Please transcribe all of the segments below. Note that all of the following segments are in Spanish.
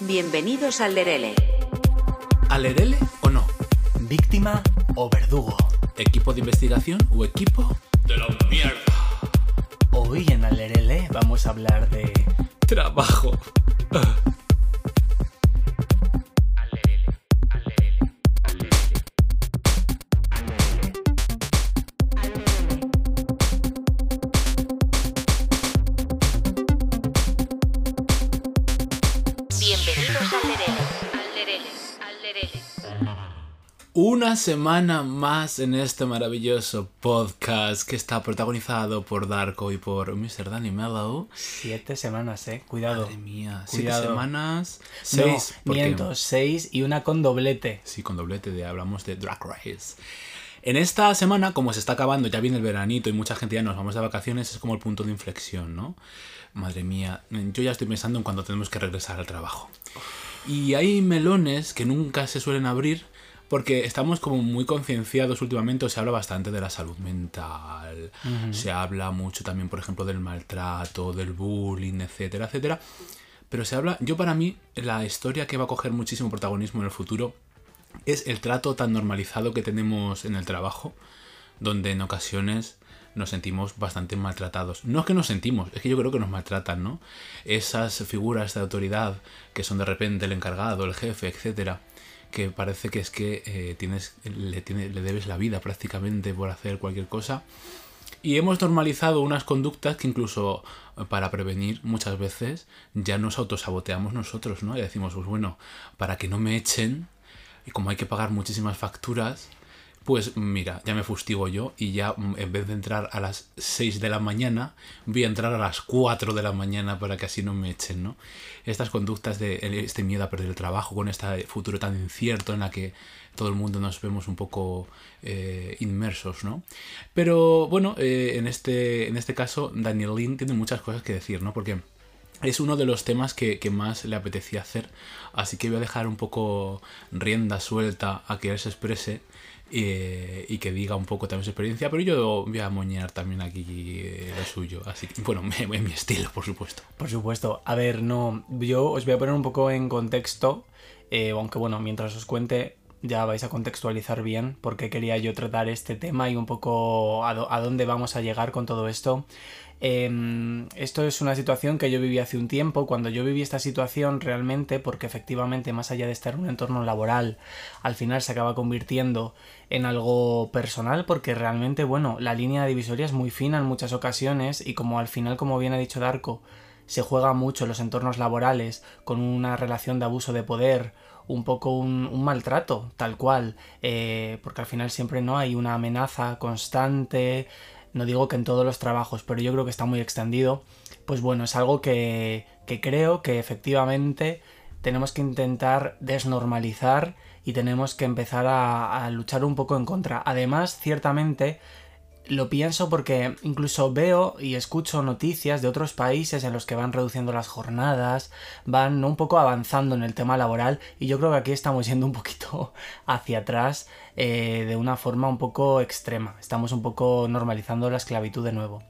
Bienvenidos al Lerele. ¿Alerele o no? ¿Víctima o verdugo? ¿Equipo de investigación o equipo de la mierda? Hoy en Alerele vamos a hablar de... Trabajo. Una semana más en este maravilloso podcast que está protagonizado por Darko y por Mr. Danny Mellow. Siete semanas, eh. Cuidado. Madre mía, siete semanas. No, Seis. miento, seis y una con doblete. Sí, con doblete de hablamos de Drag Race. En esta semana, como se está acabando, ya viene el veranito y mucha gente ya nos vamos de vacaciones, es como el punto de inflexión, ¿no? Madre mía, yo ya estoy pensando en cuando tenemos que regresar al trabajo. Y hay melones que nunca se suelen abrir porque estamos como muy concienciados últimamente, o se habla bastante de la salud mental, se habla mucho también, por ejemplo, del maltrato, del bullying, etcétera, etcétera. Pero se habla, yo para mí, la historia que va a coger muchísimo protagonismo en el futuro es el trato tan normalizado que tenemos en el trabajo, donde en ocasiones nos sentimos bastante maltratados. No es que nos sentimos, es que yo creo que nos maltratan, ¿no? Esas figuras de autoridad que son de repente el encargado, el jefe, etcétera, que parece que es que eh, tienes, le, tiene- le debes la vida prácticamente por hacer cualquier cosa. Y hemos normalizado unas conductas que incluso eh, para prevenir muchas veces ya nos autosaboteamos nosotros, ¿no? Y decimos, pues bueno, para que no me echen, y como hay que pagar muchísimas facturas, pues mira, ya me fustigo yo y ya mm, en vez de entrar a las 6 de la mañana, voy a entrar a las 4 de la mañana para que así no me echen, ¿no? Estas conductas de este miedo a perder el trabajo con este futuro tan incierto en la que todo el mundo nos vemos un poco eh, inmersos, ¿no? Pero bueno, eh, en, este, en este caso Daniel Lin tiene muchas cosas que decir, ¿no? Porque es uno de los temas que, que más le apetecía hacer, así que voy a dejar un poco rienda suelta a que él se exprese eh, y que diga un poco también su experiencia, pero yo voy a moñar también aquí eh, lo suyo, así que, bueno, en mi estilo, por supuesto. Por supuesto. A ver, no. Yo os voy a poner un poco en contexto. eh, aunque bueno, mientras os cuente, ya vais a contextualizar bien por qué quería yo tratar este tema y un poco a dónde vamos a llegar con todo esto. Em, esto es una situación que yo viví hace un tiempo. Cuando yo viví esta situación realmente, porque efectivamente, más allá de estar en un entorno laboral, al final se acaba convirtiendo en algo personal, porque realmente, bueno, la línea divisoria es muy fina en muchas ocasiones y como al final, como bien ha dicho Darko, se juega mucho los entornos laborales con una relación de abuso de poder, un poco un, un maltrato, tal cual, eh, porque al final siempre no hay una amenaza constante, no digo que en todos los trabajos, pero yo creo que está muy extendido, pues bueno, es algo que, creo que efectivamente tenemos que intentar desnormalizar y tenemos que empezar a, a luchar un poco en contra. Además, ciertamente, lo pienso porque incluso veo y escucho noticias de otros países en los que van reduciendo las jornadas, van un poco avanzando en el tema laboral y yo creo que aquí estamos yendo un poquito hacia atrás eh, de una forma un poco extrema. Estamos un poco normalizando la esclavitud de nuevo.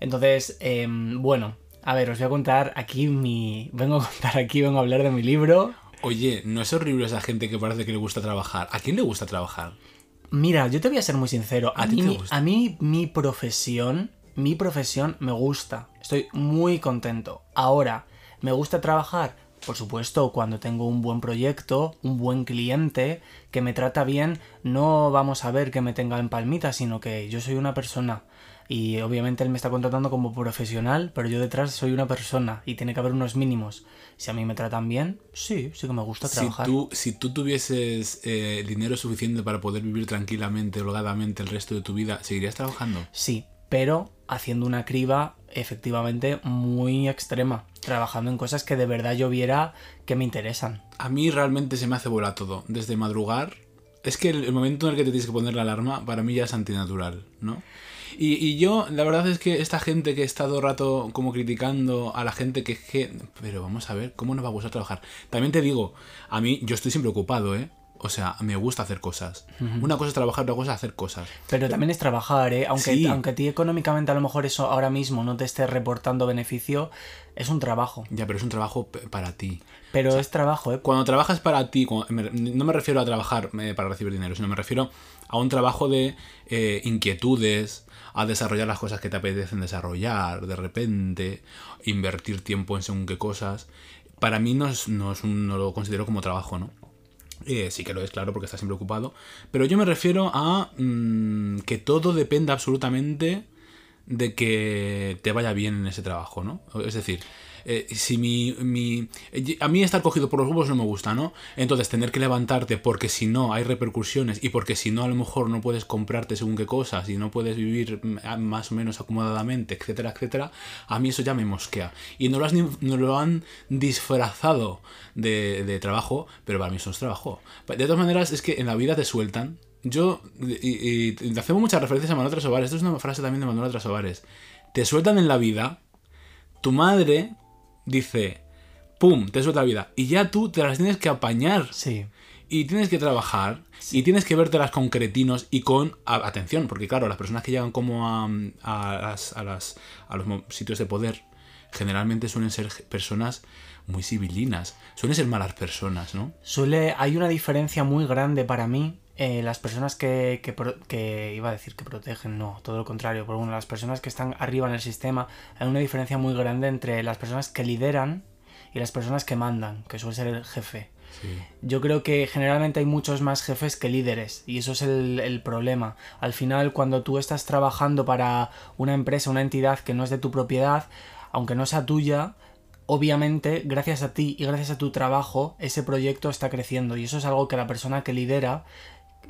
Entonces, em, bueno, a ver, os voy a contar aquí mi... Vengo a contar aquí, vengo a hablar de mi libro. Oye, ¿no es horrible esa gente que parece que le gusta trabajar? ¿A quién le gusta trabajar? Mira, yo te voy a ser muy sincero. A, ¿A ti mí, a mí mi profesión, mi profesión me gusta. Estoy muy contento. Ahora, ¿me gusta trabajar? Por supuesto, cuando tengo un buen proyecto, un buen cliente que me trata bien, no vamos a ver que me tenga en palmita, sino que yo soy una persona. Y obviamente él me está contratando como profesional, pero yo detrás soy una persona y tiene que haber unos mínimos. Si a mí me tratan bien, sí, sí que me gusta Si trabajar. tú, si tú tuvieses eh, dinero suficiente para poder vivir tranquilamente, holgadamente el resto de tu vida, ¿seguirías trabajando? Sí, pero haciendo una criba efectivamente muy extrema, trabajando en cosas que de verdad yo viera que me interesan. A mí realmente se me hace bola todo. Desde madrugar. Es que el, el momento en el que te tienes que poner la alarma, para mí ya es antinatural, ¿no? Y, y yo, la verdad es que esta gente que he estado rato como criticando a la gente que es que... Pero vamos a ver, ¿cómo nos va a gustar trabajar? También te digo, a mí, yo estoy siempre ocupado, ¿eh? O sea, me gusta hacer cosas. Una cosa es trabajar, otra cosa es hacer cosas. Pero también es trabajar, ¿eh? Aunque, Sí. aunque a ti económicamente a lo mejor eso ahora mismo no te esté reportando beneficio, es un trabajo. Ya, pero es un trabajo para ti. Pero es trabajo, ¿eh? Cuando trabajas para ti, cuando- me- no me refiero a trabajar eh, para recibir dinero, sino me refiero a un trabajo de eh, inquietudes, a desarrollar las cosas que te apetecen desarrollar, de repente, invertir tiempo en según qué cosas. Para mí no, es, no, es un- no lo considero como trabajo, ¿no? Eh, sí que lo es, claro, porque estás siempre ocupado. Pero yo me refiero a mm, que todo depende absolutamente de que te vaya bien en ese trabajo, ¿no? Es decir, eh, si mi, mi- A mí estar cogido por los huevos no me gusta, ¿no? Entonces tener que levantarte porque si no hay repercusiones y porque si no a lo mejor no puedes comprarte según qué cosas y no puedes vivir más o menos acomodadamente, etcétera, etcétera, a mí eso ya me mosquea. Y no lo, has no lo han disfrazado de, de trabajo, pero para mí eso es trabajo. De todas maneras, es que en la vida te sueltan. Yo, y- y hacemos muchas referencias a Manuel Trasovares, esto es una frase también de Manuel Trasovares. Te sueltan en la vida, tu madre dice, ¡pum!, te suelta la vida. Y ya tú te las tienes que apañar. Sí. Y tienes que trabajar. Y tienes que vértelas con cretinos y con a- atención. Porque claro, las personas que llegan como a, a las- a las- a los sitios de poder, generalmente suelen ser personas muy civilinas. Suelen ser malas personas, ¿no? Suele, hay una diferencia muy grande para mí. Eh, las personas que, que, iba a decir que protegen, no, todo lo contrario, pero bueno, las personas que están arriba en el sistema, hay una diferencia muy grande entre las personas que lideran y las personas que mandan, que suele ser el jefe. Yo creo que generalmente hay muchos más jefes que líderes y eso es el, el problema. Al final, cuando tú estás trabajando para una empresa, una entidad que no es de tu propiedad, aunque no sea tuya, obviamente, gracias a ti y gracias a tu trabajo, ese proyecto está creciendo y eso es algo que la persona que lidera,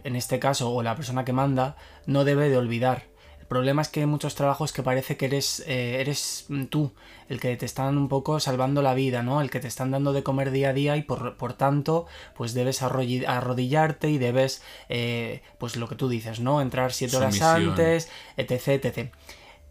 en este caso, o la persona que manda, no debe de olvidar. El problema es que hay muchos trabajos que parece que eres, eh, eres tú el que te están un poco salvando la vida, ¿no? El que te están dando de comer día a día y por, por tanto, pues debes arrodillarte y debes, eh, pues lo que tú dices, ¿no? Entrar siete horas Sumisión. antes, etc, etc.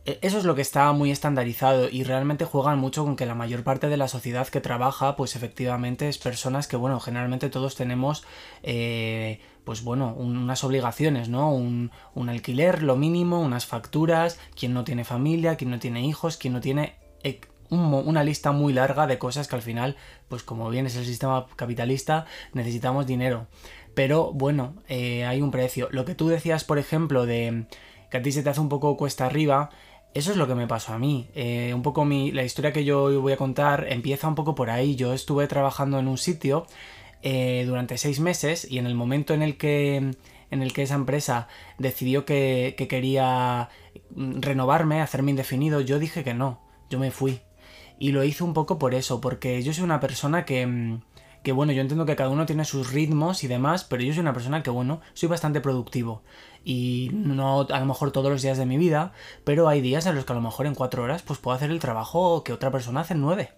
E- Eso es lo que está muy estandarizado y realmente juegan mucho con que la mayor parte de la sociedad que trabaja, pues efectivamente es personas que, bueno, generalmente todos tenemos, eh, pues bueno, un- unas obligaciones, ¿no? Un, un alquiler, lo mínimo, unas facturas, quien no tiene familia, quien no tiene hijos, quien no tiene eh, una lista muy larga de cosas que al final, pues como bien es el sistema capitalista, necesitamos dinero. Pero bueno, eh, hay un precio. Lo que tú decías, por ejemplo, de que a ti se te hace un poco cuesta arriba, eso es lo que me pasó a mí. Eh, un poco mi, la historia que yo voy a contar empieza un poco por ahí. Yo estuve trabajando en un sitio eh, durante seis meses y en el momento en el que en el que esa empresa decidió que, que quería mm, renovarme, hacerme indefinido, yo dije que no, yo me fui. Y lo hice un poco por eso, porque yo soy una persona que, mm, que bueno, yo entiendo que cada uno tiene sus ritmos y demás, pero yo soy una persona que, bueno, soy bastante productivo. Y no a lo mejor todos los días de mi vida, pero hay días en los que a lo mejor en cuatro horas pues puedo hacer el trabajo que otra persona hace en nueve.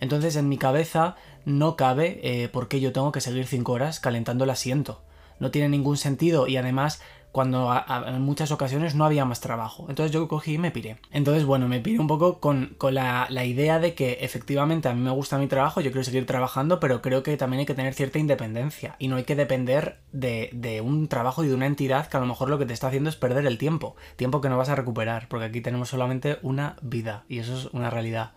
Entonces en mi cabeza no cabe eh, por qué yo tengo que seguir cinco horas calentando el asiento. No tiene ningún sentido y además cuando a- en muchas ocasiones no había más trabajo. Entonces yo cogí y me piré. Entonces, bueno, me piré un poco con, con la, la idea de que efectivamente a mí me gusta mi trabajo, yo quiero seguir trabajando, pero creo que también hay que tener cierta independencia y no hay que depender de, de un trabajo y de una entidad que a lo mejor lo que te está haciendo es perder el tiempo. Tiempo que no vas a recuperar, porque aquí tenemos solamente una vida y eso es una realidad.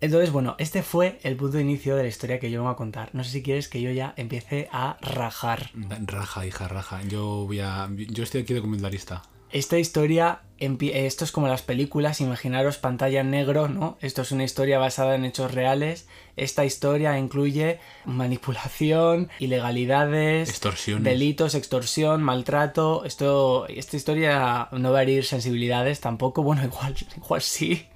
Entonces, bueno, este fue el punto de inicio de la historia que yo vengo a contar. No sé si quieres que yo ya empiece a rajar. Raja, hija, raja. Yo voy a. Yo estoy aquí de comentarista. Esta historia, empie- esto es como las películas, imaginaros pantalla en negro, ¿no? Esto es una historia basada en hechos reales. Esta historia incluye manipulación, ilegalidades, Extorsiones. delitos, extorsión, maltrato. Esto, esta historia no va a herir sensibilidades tampoco, bueno, igual, igual sí.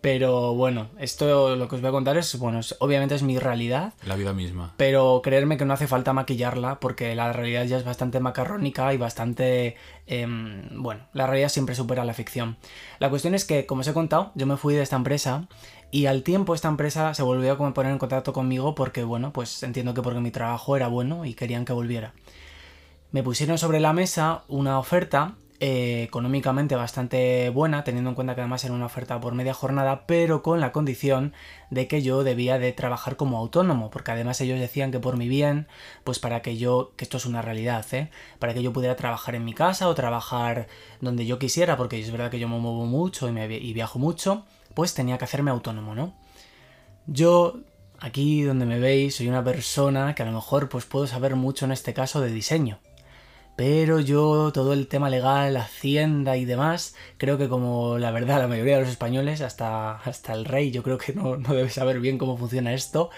Pero bueno, esto lo que os voy a contar es, bueno, es- obviamente es mi realidad. La vida misma. Pero creerme que no hace falta maquillarla porque la realidad ya es bastante macarrónica y bastante... em, bueno, la realidad siempre supera la ficción. La cuestión es que, como os he contado, yo me fui de esta empresa y al tiempo esta empresa se volvió a poner en contacto conmigo porque, bueno, pues entiendo que porque mi trabajo era bueno y querían que volviera. Me pusieron sobre la mesa una oferta eh, económicamente bastante buena, teniendo en cuenta que además era una oferta por media jornada, pero con la condición de que yo debía de trabajar como autónomo, porque además ellos decían que por mi bien, pues para que yo, que esto es una realidad, ¿eh? para que yo pudiera trabajar en mi casa o trabajar donde yo quisiera, porque es verdad que yo me muevo mucho y, me, y viajo mucho, pues tenía que hacerme autónomo, ¿no? Yo aquí donde me veis soy una persona que a lo mejor pues puedo saber mucho en este caso de diseño pero yo, todo el tema legal, hacienda y demás, creo que como la verdad la mayoría de los españoles, hasta, hasta el rey, yo creo que no, no debe saber bien cómo funciona esto,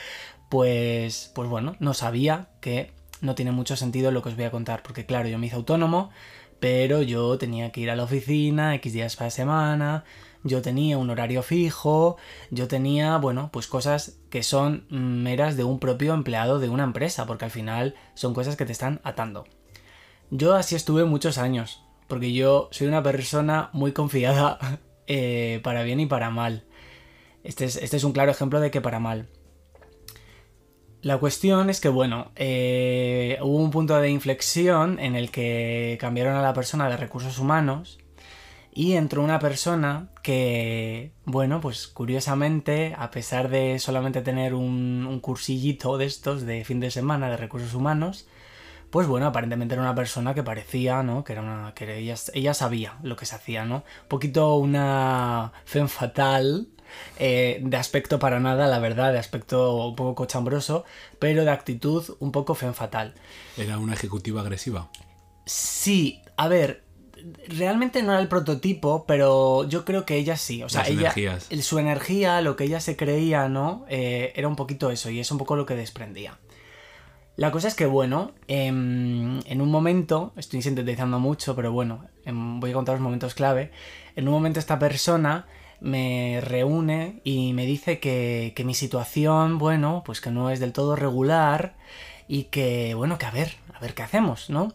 pues, pues bueno, no sabía que no tiene mucho sentido lo que os voy a contar, porque claro, yo me hice autónomo, pero yo tenía que ir a la oficina X días para semana, yo tenía un horario fijo, yo tenía, bueno, pues cosas que son meras de un propio empleado de una empresa, porque al final son cosas que te están atando. Yo así estuve muchos años, porque yo soy una persona muy confiada eh, para bien y para mal. Este es, este es, un claro ejemplo de que para mal. La cuestión es que, bueno, eh, hubo un punto de inflexión en el que cambiaron a la persona de recursos humanos y entró una persona que, bueno, pues curiosamente, a pesar de solamente tener un, un cursillito de estos de fin de semana de recursos humanos, pues bueno, aparentemente era una persona que parecía, ¿no? Que era una. que ella, ella sabía lo que se hacía, ¿no? Un poquito una fe fatal. Eh, de aspecto para nada, la verdad, de aspecto un poco cochambroso, pero de actitud un poco fen fatal. ¿Era una ejecutiva agresiva? Sí, a ver, realmente no era el prototipo, pero yo creo que ella sí. O sea, Las ella. energías. Su energía, lo que ella se creía, ¿no? Eh, era un poquito eso, y es un poco lo que desprendía. La cosa es que, bueno, em, en un momento, estoy sintetizando mucho, pero bueno, em, voy a contar los momentos clave. En un momento esta persona me reúne y me dice que, que mi situación, bueno, pues que no es del todo regular y que, bueno, que a ver, a ver qué hacemos, ¿no?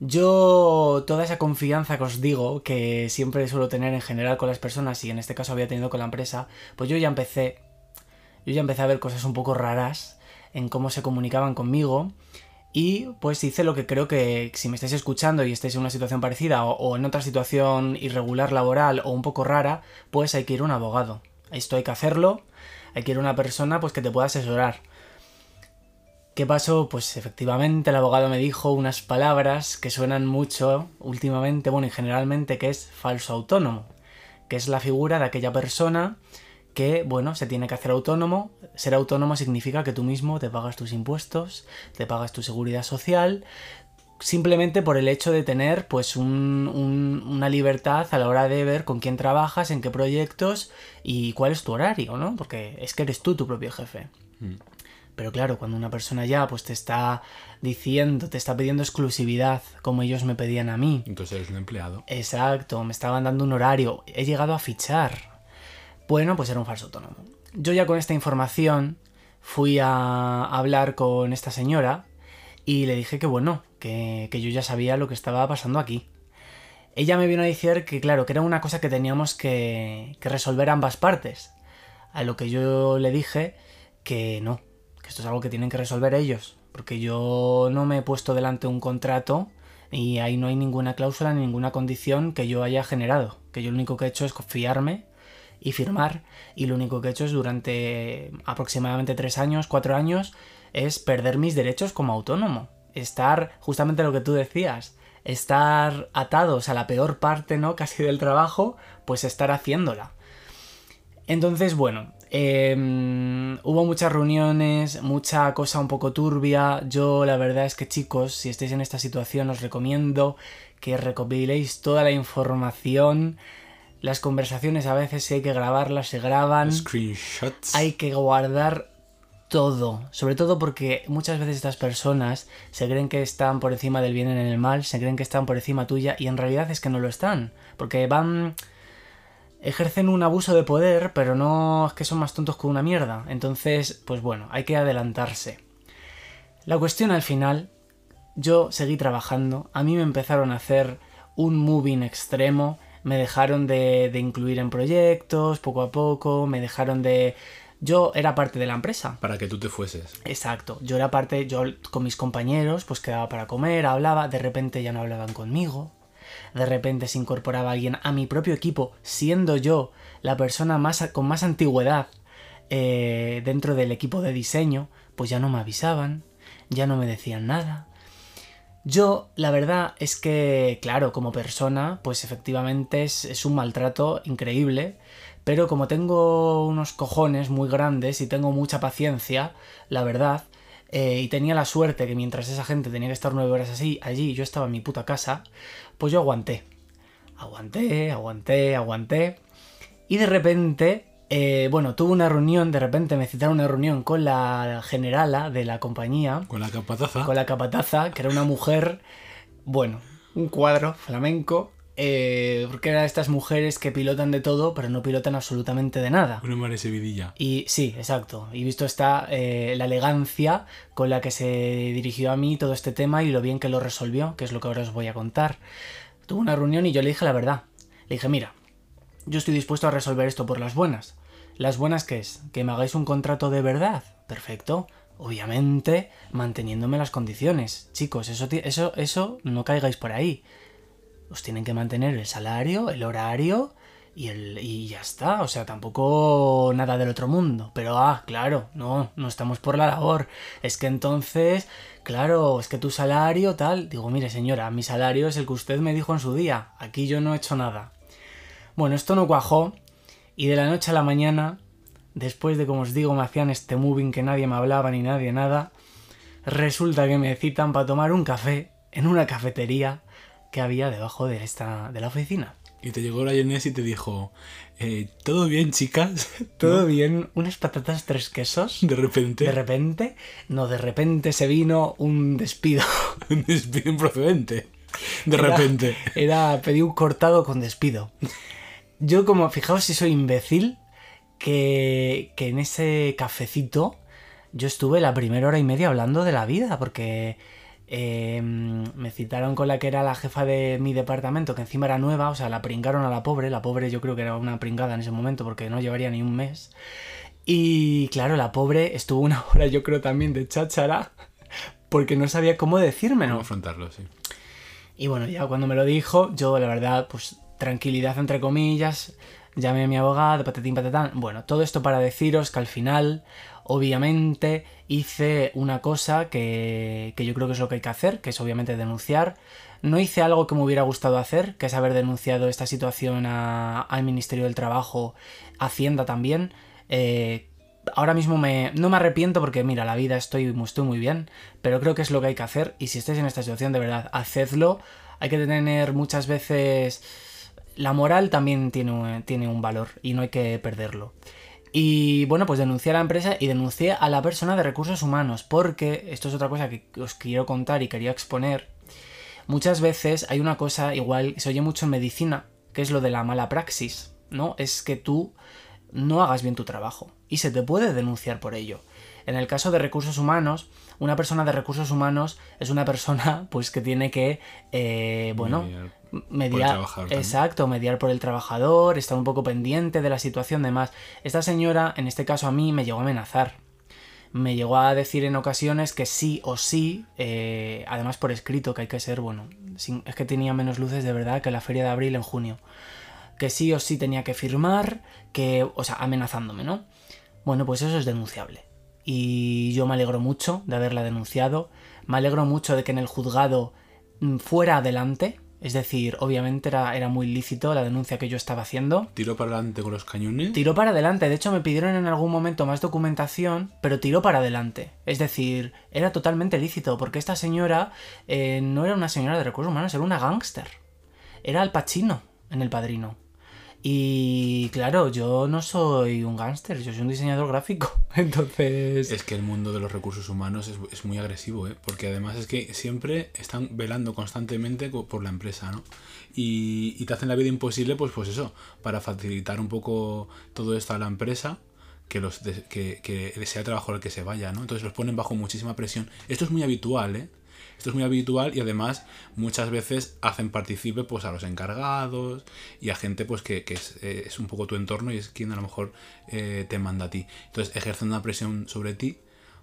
Yo toda esa confianza que os digo, que siempre suelo tener en general con las personas y en este caso había tenido con la empresa, pues yo ya empecé, yo ya empecé a ver cosas un poco raras en cómo se comunicaban conmigo y pues hice lo que creo que si me estáis escuchando y estáis en una situación parecida o, en otra situación irregular laboral o un poco rara, pues hay que ir a un abogado. Esto hay que hacerlo, hay que ir a una persona pues que te pueda asesorar. ¿Qué pasó? Pues efectivamente el abogado me dijo unas palabras que suenan mucho últimamente, bueno y generalmente, que es falso autónomo, que es la figura de aquella persona que, bueno, se tiene que hacer autónomo. Ser autónomo significa que tú mismo te pagas tus impuestos, te pagas tu seguridad social, simplemente por el hecho de tener, pues, un, un, una libertad a la hora de ver con quién trabajas, en qué proyectos y cuál es tu horario, ¿no? Porque es que eres tú tu propio jefe. Mm. Pero claro, cuando una persona ya pues te está diciendo, te está pidiendo exclusividad, como ellos me pedían a mí. Entonces eres un empleado. Exacto, me estaban dando un horario. He llegado a fichar bueno, pues era un falso autónomo. Yo ya con esta información fui a hablar con esta señora y le dije que bueno, que, yo ya sabía lo que estaba pasando aquí. Ella me vino a decir que claro, que era una cosa que teníamos que, que resolver ambas partes. A lo que yo le dije que no, que esto es algo que tienen que resolver ellos. Porque yo no me he puesto delante un contrato y ahí no hay ninguna cláusula ni ninguna condición que yo haya generado. Que yo lo único que he hecho es confiarme y firmar y lo único que he hecho es durante aproximadamente tres años, cuatro años, es perder mis derechos como autónomo. Estar, justamente lo que tú decías, estar atados a la peor parte, ¿no? Casi del trabajo, pues estar haciéndola. Entonces, bueno, eh, hubo muchas reuniones, mucha cosa un poco turbia. Yo la verdad es que chicos, si estáis en esta situación, os recomiendo que recopiléis toda la información las conversaciones a veces si hay que grabarlas se graban. Screenshots. Hay que guardar todo. Sobre todo porque muchas veces estas personas se creen que están por encima del bien en el mal, se creen que están por encima tuya y en realidad es que no lo están. Porque van... ejercen un abuso de poder, pero no es que son más tontos que una mierda. Entonces, pues bueno, hay que adelantarse. La cuestión al final, yo seguí trabajando, a mí me empezaron a hacer un moving extremo, me dejaron de, de, incluir en proyectos poco a poco, me dejaron de... Yo era parte de la empresa. Para que tú te fueses. Exacto. Yo era parte, yo con mis compañeros, pues quedaba para comer, hablaba, de repente ya no hablaban conmigo. de repente se incorporaba alguien a mi propio equipo, siendo yo la persona más, con más antigüedad eh, dentro del equipo de diseño, pues ya no me avisaban, ya no me decían nada. Yo, la verdad es que, claro, como persona, pues efectivamente es, un maltrato increíble, pero como tengo unos cojones muy grandes y tengo mucha paciencia, la verdad, eh, y tenía la suerte que mientras esa gente tenía que estar nueve horas así, allí yo estaba en mi puta casa, pues yo aguanté. Aguanté, aguanté, aguanté. Y de repente, eh, bueno, tuve una reunión, de repente me citaron una reunión con la generala de la compañía. Con la capataza. Con la capataza, que era una mujer, bueno, un cuadro flamenco, eh, porque eran estas mujeres que pilotan de todo, pero no pilotan absolutamente de nada. Una madre vidilla. Y sí, exacto. Y visto está eh, la elegancia con la que se dirigió a mí todo este tema y lo bien que lo resolvió, que es lo que ahora os voy a contar. Tuve una reunión y yo le dije la verdad. Le dije, mira, yo estoy dispuesto a resolver esto por las buenas. ¿Las buenas qué es? ¿Que me hagáis un contrato de verdad? Perfecto. Obviamente, manteniéndome las condiciones. Chicos, eso, eso, eso no caigáis por ahí os tienen que mantener el salario, el horario y, el, y ya está. O sea, tampoco nada del otro mundo. Pero, ah, claro, no, no estamos por la labor. Es que entonces, claro, es que tu salario tal. Digo, mire señora, mi salario es el que usted me dijo en su día. Aquí yo no he hecho nada. Bueno, esto no cuajó. Y de la noche a la mañana, después de, como os digo, me hacían este moving que nadie me hablaba ni nadie nada, resulta que me citan para tomar un café en una cafetería que había debajo de, esta, de la oficina. Y te llegó la Inés y te dijo, eh, ¿todo bien, chicas? ¿Todo bien? ¿Unas patatas tres quesos? De repente. De repente. No, de repente se vino un despido. un despido improcedente. De repente. Era, pedí un cortado con despido. Yo como, fijaos si soy imbécil, que, que en ese cafecito yo estuve la primera hora y media hablando de la vida, porque Em, me citaron con la que era la jefa de mi departamento, que encima era nueva, o sea, la pringaron a la pobre, la pobre yo creo que era una pringada en ese momento porque no llevaría ni un mes. Y claro, la pobre estuvo una hora yo creo también de cháchara porque no sabía cómo decírmelo. Cómo afrontarlo, sí. Y bueno, ya cuando me lo dijo, yo la verdad, pues tranquilidad entre comillas, llamé a mi abogado, patatín patatán. Bueno, todo esto para deciros que al final obviamente hice una cosa que, yo creo que es lo que hay que hacer, que es obviamente denunciar. No hice algo que me hubiera gustado hacer, que es haber denunciado esta situación al Ministerio del Trabajo, Hacienda también. Eh, ahora mismo me, no me arrepiento porque, mira, la vida estoy, estoy muy bien, pero creo que es lo que hay que hacer y si estáis en esta situación, de verdad, hacedlo. Hay que tener muchas veces... La moral también tiene, tiene un valor y no hay que perderlo. Y bueno, pues denuncié a la empresa y denuncié a la persona de recursos humanos, porque esto es otra cosa que os quiero contar y quería exponer. Muchas veces hay una cosa, igual se oye mucho en medicina, que es lo de la mala praxis, ¿no? Es que tú no hagas bien tu trabajo y se te puede denunciar por ello. En el caso de recursos humanos, una persona de recursos humanos es una persona pues que tiene que, eh, bueno, mediar, exacto, mediar por el trabajador, estar un poco pendiente de la situación, demás. Esta señora, en este caso a mí, me llegó a amenazar. Me llegó a decir en ocasiones que sí o sí, eh, además por escrito, que hay que ser, bueno, es que tenía menos luces de verdad que la feria de abril en junio. Que sí o sí tenía que firmar, que, o sea, amenazándome, ¿no? Bueno, pues eso es denunciable. Y yo me alegro mucho de haberla denunciado. Me alegro mucho de que en el juzgado mm, fuera adelante, es decir, obviamente era, era muy lícito la denuncia que yo estaba haciendo. ¿Tiró para adelante con los cañones? Tiró para adelante. De hecho, me pidieron en algún momento más documentación, pero tiró para adelante. Es decir, era totalmente lícito, porque esta señora eh, no era una señora de recursos humanos, era una gángster. Era el Pachino en El Padrino. Y claro, yo no soy un gángster, yo soy un diseñador gráfico. Entonces. Es que el mundo de los recursos humanos es, muy agresivo, ¿eh? Porque además es que siempre están velando constantemente por la empresa, ¿no? Y, te hacen la vida imposible, pues, pues eso, para facilitar un poco todo esto a la empresa. Que, los que, que sea el trabajo el que se vaya, ¿no? Entonces los ponen bajo muchísima presión. Esto es muy habitual, ¿eh? Esto es muy habitual y además muchas veces hacen participe pues a los encargados y a gente pues que, eh, es, un poco tu entorno y es quien a lo mejor eh, te manda a ti. Entonces ejercen una presión sobre ti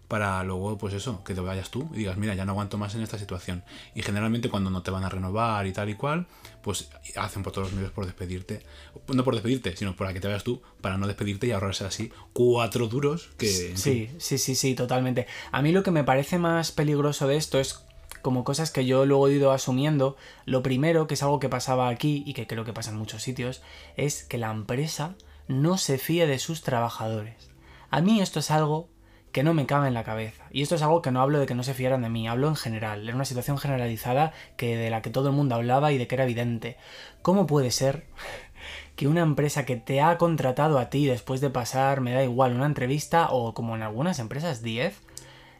para luego, pues eso, que te vayas tú y digas, mira, ya no aguanto más en esta situación. Y generalmente cuando no te van a renovar y tal y cual, pues hacen por todos los medios por despedirte. No por despedirte, sino para que te vayas tú, para no despedirte y ahorrarse así cuatro duros que... Sí, sí, sí, sí, totalmente. A mí lo que me parece más peligroso de esto es como cosas que yo luego he ido asumiendo. Lo primero, que es algo que pasaba aquí y que creo que pasa en muchos sitios, es que la empresa no se fíe de sus trabajadores. A mí esto es algo que no me cabe en la cabeza. Y esto es algo que no hablo de que no se fieran de mí, hablo en general. Era una situación generalizada que de la que todo el mundo hablaba y de que era evidente. ¿Cómo puede ser que una empresa que te ha contratado a ti después de pasar, me da igual, una entrevista o como en algunas empresas 10,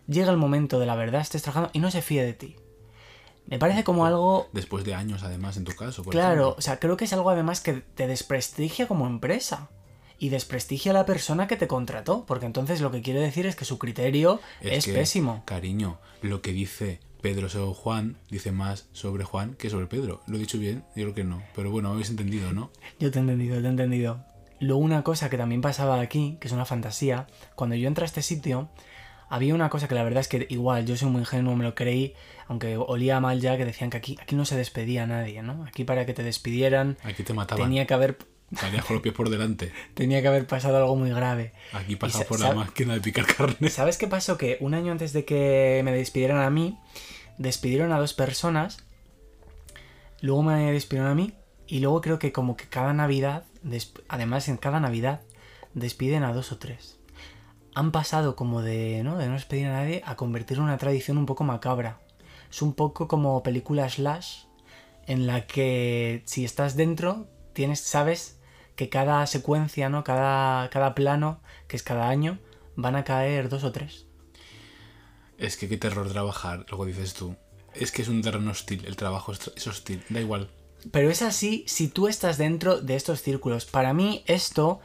llega el momento de la verdad, estés trabajando y no se fíe de ti. Me parece como algo... Después de años, además, en tu caso. Por claro, ejemplo. o sea, creo que es algo además que te desprestigia como empresa. Y desprestigia a la persona que te contrató. Porque entonces lo que quiere decir es que su criterio es, que, pésimo. Cariño, lo que dice Pedro sobre Juan dice más sobre Juan que sobre Pedro. ¿Lo he dicho bien? Yo creo que no. Pero bueno, habéis entendido, ¿no? Yo te he entendido, te he entendido. Luego una cosa que también pasaba aquí, que es una fantasía, cuando yo entré a este sitio, había una cosa que la verdad es que igual, yo soy muy ingenuo, me lo creí, aunque olía mal ya, que decían que aquí, aquí no se despedía a nadie, ¿no? Aquí para que te despidieran Aquí te mataban. tenía que haber Salías con los pies por delante. tenía que haber pasado algo muy grave. Aquí pasas sa- por la máquina de picar carne. ¿Sabes qué pasó? Que un año antes de que me despidieran a mí, despidieron a dos personas, luego me despidieron a mí, y luego creo que como que cada Navidad, además en cada Navidad, despiden a dos o tres. Han pasado como de no, de no despedir a nadie a convertirlo en una tradición un poco macabra. Es un poco como película slash, en la que si estás dentro, tienes, sabes que cada secuencia, ¿no? Cada, cada plano, que es cada año, van a caer dos o tres. Es que qué terror trabajar, luego dices tú. Es que es un terreno hostil, el trabajo es es hostil, da igual. Pero es así si tú estás dentro de estos círculos. Para mí esto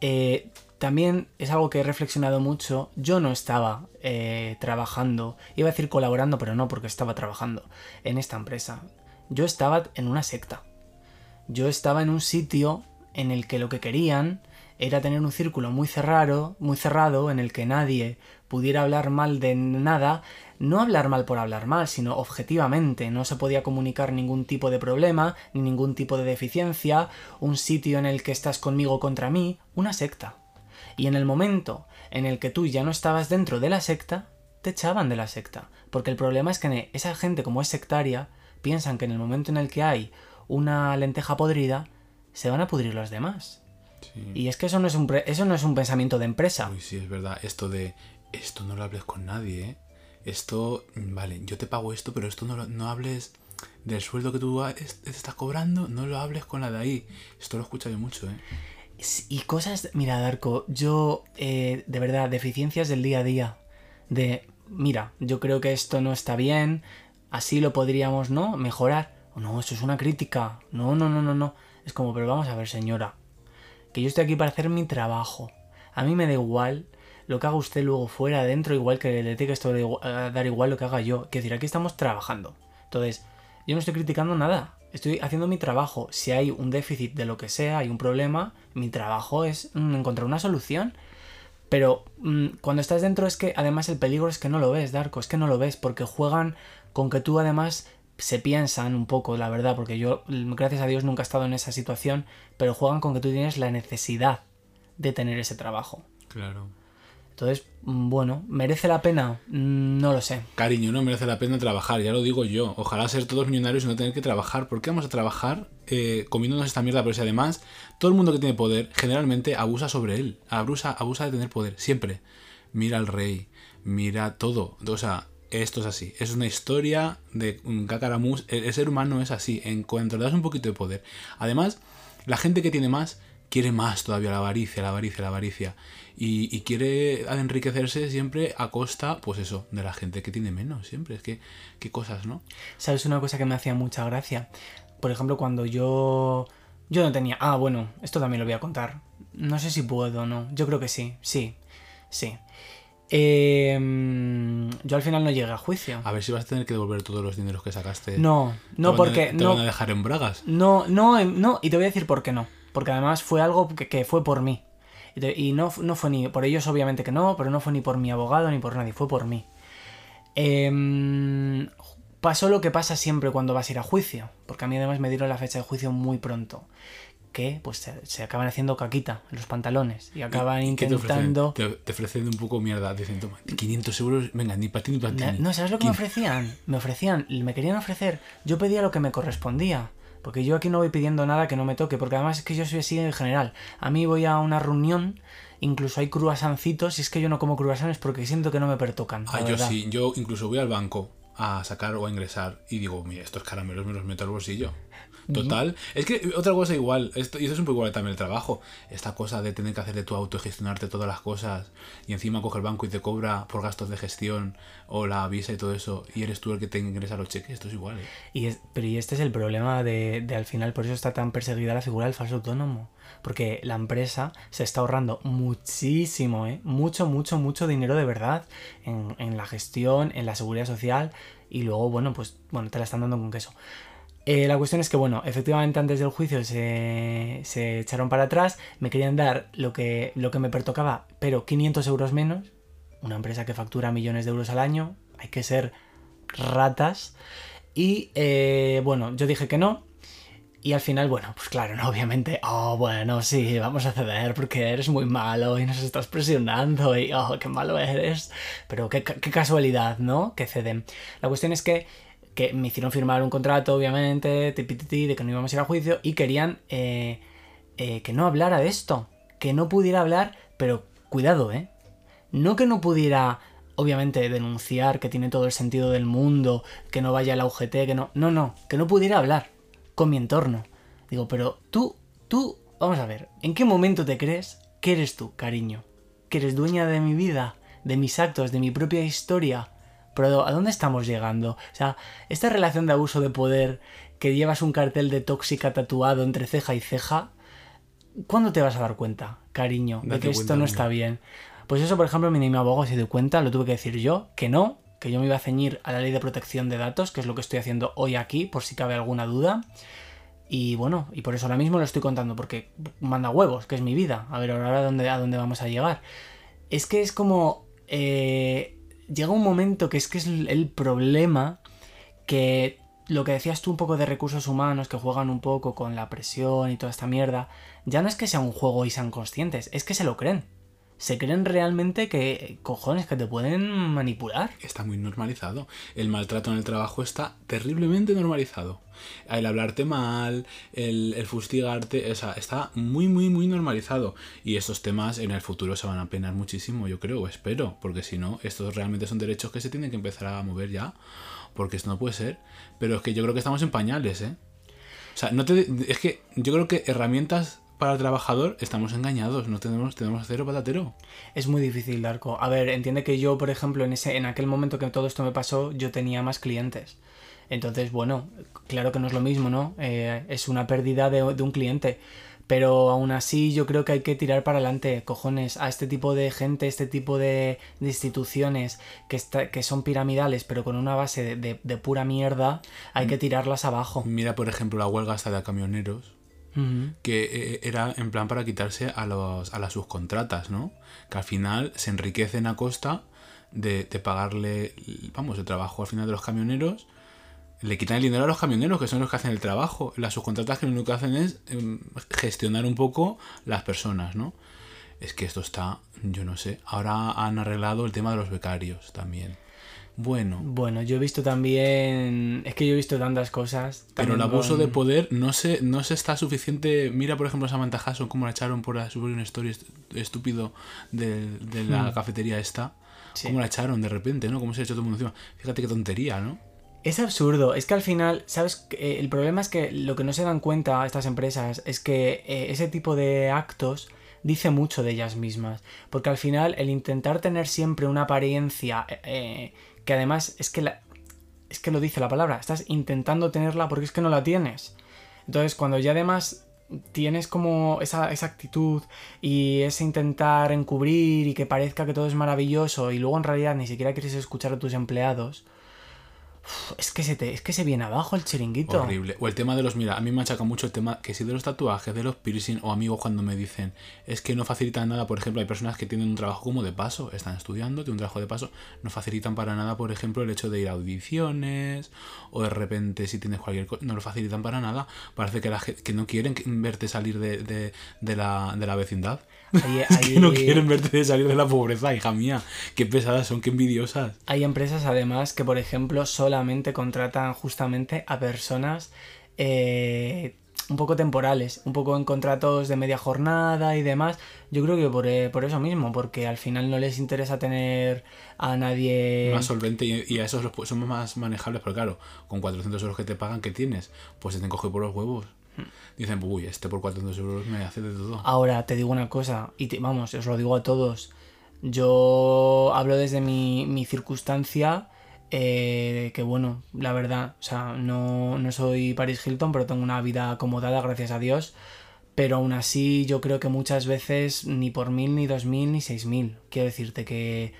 eh, también es algo que he reflexionado mucho. Yo no estaba eh, trabajando, iba a decir colaborando, pero no porque estaba trabajando en esta empresa. Yo estaba en una secta. Yo estaba en un sitio en el que lo que querían era tener un círculo muy cerrado, muy cerrado, en el que nadie pudiera hablar mal de nada, no hablar mal por hablar mal, sino objetivamente, no se podía comunicar ningún tipo de problema, ni ningún tipo de deficiencia, un sitio en el que estás conmigo contra mí, una secta. Y en el momento en el que tú ya no estabas dentro de la secta, te echaban de la secta. Porque el problema es que esa gente, como es sectaria, piensan que en el momento en el que hay una lenteja podrida, se van a pudrir los demás. Sí. Y es que eso no es un, pre- eso no es un pensamiento de empresa. Uy, sí, es verdad. Esto de. Esto no lo hables con nadie, ¿eh? Esto. mm, Vale, yo te pago esto, pero esto no, lo- no hables del sueldo que tú te estás cobrando, no lo hables con la de ahí. Esto lo he escuchado yo mucho, ¿eh? Y cosas, mira, Darko, yo, eh, de verdad, deficiencias del día a día. De, mira, yo creo que esto no está bien, así lo podríamos, ¿no? Mejorar. No, eso es una crítica. No, no, no, no, no. Es como, pero vamos a ver, señora. Que yo estoy aquí para hacer mi trabajo. A mí me da igual lo que haga usted luego fuera, adentro, igual que le que esto de dar igual lo que haga yo. Quiero decir, aquí estamos trabajando. Entonces, yo no estoy criticando nada. Estoy haciendo mi trabajo. Si hay un déficit de lo que sea, hay un problema, mi trabajo es mm, encontrar una solución. Pero mm, cuando estás dentro es que además el peligro es que no lo ves, Darko, es que no lo ves, porque juegan con que tú además se piensan un poco, la verdad, porque yo, mm, gracias a Dios, nunca he estado en esa situación, pero juegan con que tú tienes la necesidad de tener ese trabajo. Claro. Entonces, bueno, ¿merece la pena? Mm, No lo sé. Cariño, no merece la pena trabajar, ya lo digo yo. Ojalá ser todos millonarios y no tener que trabajar. ¿Por qué vamos a trabajar eh, comiéndonos esta mierda? Pero si además, todo el mundo que tiene poder generalmente abusa sobre él. Abusa, abusa de tener poder, siempre. Mira al rey, mira todo. O sea, esto es así. Es una historia de un cacaramus. El, el ser humano es así. En cuanto le das un poquito de poder. Además, la gente que tiene más quiere más todavía la avaricia, la avaricia, la avaricia. Y, y quiere enriquecerse siempre a costa, pues eso, de la gente que tiene menos, siempre. Es que, qué cosas, ¿no? ¿Sabes una cosa que me hacía mucha gracia? Por ejemplo, cuando yo... Yo no tenía... Ah, bueno, esto también lo voy a contar. No sé si puedo o no. Yo creo que sí, sí, sí. Eh, mm, yo al final no llegué a juicio. A ver si vas a tener que devolver todos los dineros que sacaste. No, Te no van a- porque... Te No, van a dejar en bragas. no, no, em, no, y te voy a decir por qué no. Porque además fue algo que, que fue por mí. Y, no, no fue ni por ellos, obviamente que no, pero no fue ni por mi abogado ni por nadie, fue por mí. Em, pasó lo que pasa siempre cuando vas a ir a juicio, porque a mí además me dieron la fecha de juicio muy pronto. Que pues se, se acaban haciendo caquita en los pantalones y acaban ¿Y qué te ofrecen? intentando. Te, te ofrecen un poco mierda, dicen, toma, 500 euros, venga, ni para ti ni para ti. No, ¿sabes lo que me ofrecían? Me ofrecían, me querían ofrecer. Yo pedía lo que me correspondía. Porque yo aquí no voy pidiendo nada que no me toque. Porque además es que yo soy así en general. A mí voy a una reunión, incluso hay cruasancitos. Y es que yo no como cruasanes porque siento que no me pertocan. la Ah, yo verdad. sí, yo incluso voy al banco a sacar o a ingresar y digo, mira, estos caramelos me los meto al bolsillo. Total. Es que otra cosa igual, esto, y esto es un poco igual también el trabajo, esta cosa de tener que hacer de tu auto, gestionarte todas las cosas y encima coge el banco y te cobra por gastos de gestión o la visa y todo eso y eres tú el que te ingresa los cheques, esto es igual. ¿eh? Y es- pero y este es el problema de, de al final, por eso está tan perseguida la figura del falso autónomo. Porque la empresa se está ahorrando muchísimo, ¿eh? mucho, mucho, mucho dinero de verdad en, en la gestión, en la seguridad social y luego, bueno, pues bueno, te la están dando con queso. Eh, la cuestión es que, bueno, efectivamente antes del juicio se, se echaron para atrás, me querían dar lo que, lo que me pertocaba, pero 500 euros menos. Una empresa que factura millones de euros al año, hay que ser ratas. Y eh, bueno, yo dije que no. Y al final, bueno, pues claro, no, obviamente, oh, bueno, sí, vamos a ceder porque eres muy malo y nos estás presionando y, oh, qué malo eres. Pero qué, qué casualidad, ¿no? Que ceden. La cuestión es que, que me hicieron firmar un contrato, obviamente, de que no íbamos a ir a juicio y querían eh, eh, que no hablara de esto, que no pudiera hablar, pero cuidado, ¿eh? No que no pudiera, obviamente, denunciar que tiene todo el sentido del mundo, que no vaya a la UGT, que no. No, no, que no pudiera hablar con mi entorno. Digo, pero tú, tú, vamos a ver, ¿en qué momento te crees que eres tú, cariño? Que eres dueña de mi vida, de mis actos, de mi propia historia. Pero ¿a dónde estamos llegando? O sea, esta relación de abuso de poder que llevas un cartel de tóxica tatuado entre ceja y ceja, ¿cuándo te vas a dar cuenta, cariño, de que esto no está bien? Pues eso, por ejemplo, mi abogado se dio cuenta, lo tuve que decir yo, que no, que yo me iba a ceñir a la ley de protección de datos, que es lo que estoy haciendo hoy aquí, por si cabe alguna duda. Y bueno, y por eso ahora mismo lo estoy contando, porque manda huevos, que es mi vida. A ver, ahora a dónde, a dónde vamos a llegar. Es que es como... eh, llega un momento que es que es el problema que lo que decías tú un poco de recursos humanos que juegan un poco con la presión y toda esta mierda, ya no es que sea un juego y sean conscientes, es que se lo creen. Se creen realmente que, cojones, que te pueden manipular. Está muy normalizado. El maltrato en el trabajo está terriblemente normalizado. El hablarte mal, el, fustigarte, o sea, está muy, muy, muy normalizado. Y estos temas en el futuro se van a penar muchísimo, yo creo, espero, porque si no, estos realmente son derechos que se tienen que empezar a mover ya, porque esto no puede ser. Pero es que yo creo que estamos en pañales, ¿eh? O sea, no te, es que yo creo que herramientas para el trabajador estamos engañados, no tenemos, tenemos cero patatero. Es muy difícil, Darko. A ver, entiende que yo, por ejemplo, en, ese, en aquel momento que todo esto me pasó, yo tenía más clientes. Entonces, bueno, claro que no es lo mismo, ¿no? Eh, es una pérdida de, de un cliente. Pero aún así yo creo que hay que tirar para adelante, cojones, a este tipo de gente, este tipo de, de instituciones que, está, que son piramidales, pero con una base de, de- de pura mierda, hay que tirarlas abajo. Mira, por ejemplo, la huelga hasta de camioneros, Que eh, era en plan para quitarse a, los, a las subcontratas, ¿no? Que al final se enriquecen a costa de, de pagarle, vamos, el trabajo al final de los camioneros. Le quitan el dinero a los camioneros, que son los que hacen el trabajo. Las subcontratas que lo único que hacen es em, gestionar un poco las personas, ¿no? Es que esto está, yo no sé. Ahora han arreglado el tema de los becarios también. Bueno, Bueno, yo he visto también... Es que yo he visto tantas cosas. Pero el abuso con- de poder no se, no se está suficiente. Mira, por ejemplo, a Samantha Hudson, cómo la echaron por subir un story est- estúpido de, de la cafetería esta. Hmm. Sí. Cómo la echaron de repente, ¿no? Cómo se ha hecho todo el mundo encima. Fíjate qué tontería, ¿no? Es absurdo, es que al final, ¿sabes? Eh, El problema es que lo que no se dan cuenta estas empresas es que eh, ese tipo de actos dice mucho de ellas mismas. Porque al final el intentar tener siempre una apariencia eh, eh, que además es que, la- es que lo dice la palabra, estás intentando tenerla porque es que no la tienes. Entonces cuando ya además tienes como esa, esa actitud y ese intentar encubrir y que parezca que todo es maravilloso y luego en realidad ni siquiera quieres escuchar a tus empleados, es que se te, es que se viene abajo el chiringuito. Horrible. O el tema de los, mira, a mí me achaca mucho el tema que si de los tatuajes, de los piercing o amigos cuando me dicen es que no facilitan nada, por ejemplo, hay personas que tienen un trabajo como de paso, están estudiando, tienen un trabajo de paso, no facilitan para nada, por ejemplo, el hecho de ir a audiciones o de repente si tienes cualquier cosa, no lo facilitan para nada. Parece que, la, que no quieren verte salir de, de, de la, de la vecindad. Es que no quieren verte salir de la pobreza, hija mía. Qué pesadas son, qué envidiosas. Hay empresas además que, por ejemplo, solamente contratan justamente a personas eh, un poco temporales, un poco en contratos de media jornada y demás. Yo creo que por, eh, por eso mismo, porque al final no les interesa tener a nadie... más solvente y, y a esos los son más manejables, pero claro, con 400 euros que te pagan, ¿qué tienes? Pues se te encoge por los huevos. Dicen, uy, este por 400 euros me hace de todo. Ahora te digo una cosa, y te- vamos, os lo digo a todos. Yo hablo desde mi, mi circunstancia, eh, que bueno, la verdad, o sea, no, no soy Paris Hilton, pero tengo una vida acomodada, gracias a Dios. Pero aún así, yo creo que muchas veces ni por mil, ni dos mil, ni seis mil. Quiero decirte que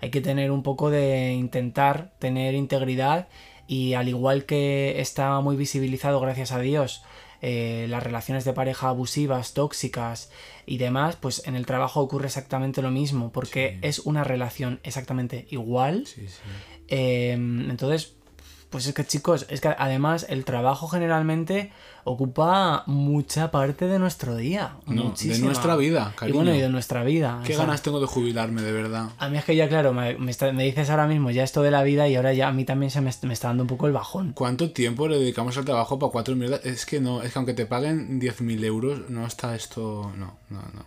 hay que tener un poco de intentar tener integridad y al igual que está muy visibilizado, gracias a Dios, eh, las relaciones de pareja abusivas, tóxicas y demás, pues en el trabajo ocurre exactamente lo mismo, porque Sí. es una relación exactamente igual. Sí, sí. Eh, entonces, pues es que chicos, es que además el trabajo generalmente ocupa mucha parte de nuestro día. No, de nuestra vida, Y cariño. bueno, y de nuestra vida. Qué o sea, ganas tengo de jubilarme, de verdad. a mí es que ya, claro, me, me está- me dices ahora mismo ya esto de la vida y ahora ya a mí también se me, me está dando un poco el bajón. ¿Cuánto tiempo le dedicamos al trabajo para cuatro mierdas? Es que no, es que aunque te paguen 10.000 euros, no está esto. No, no, no.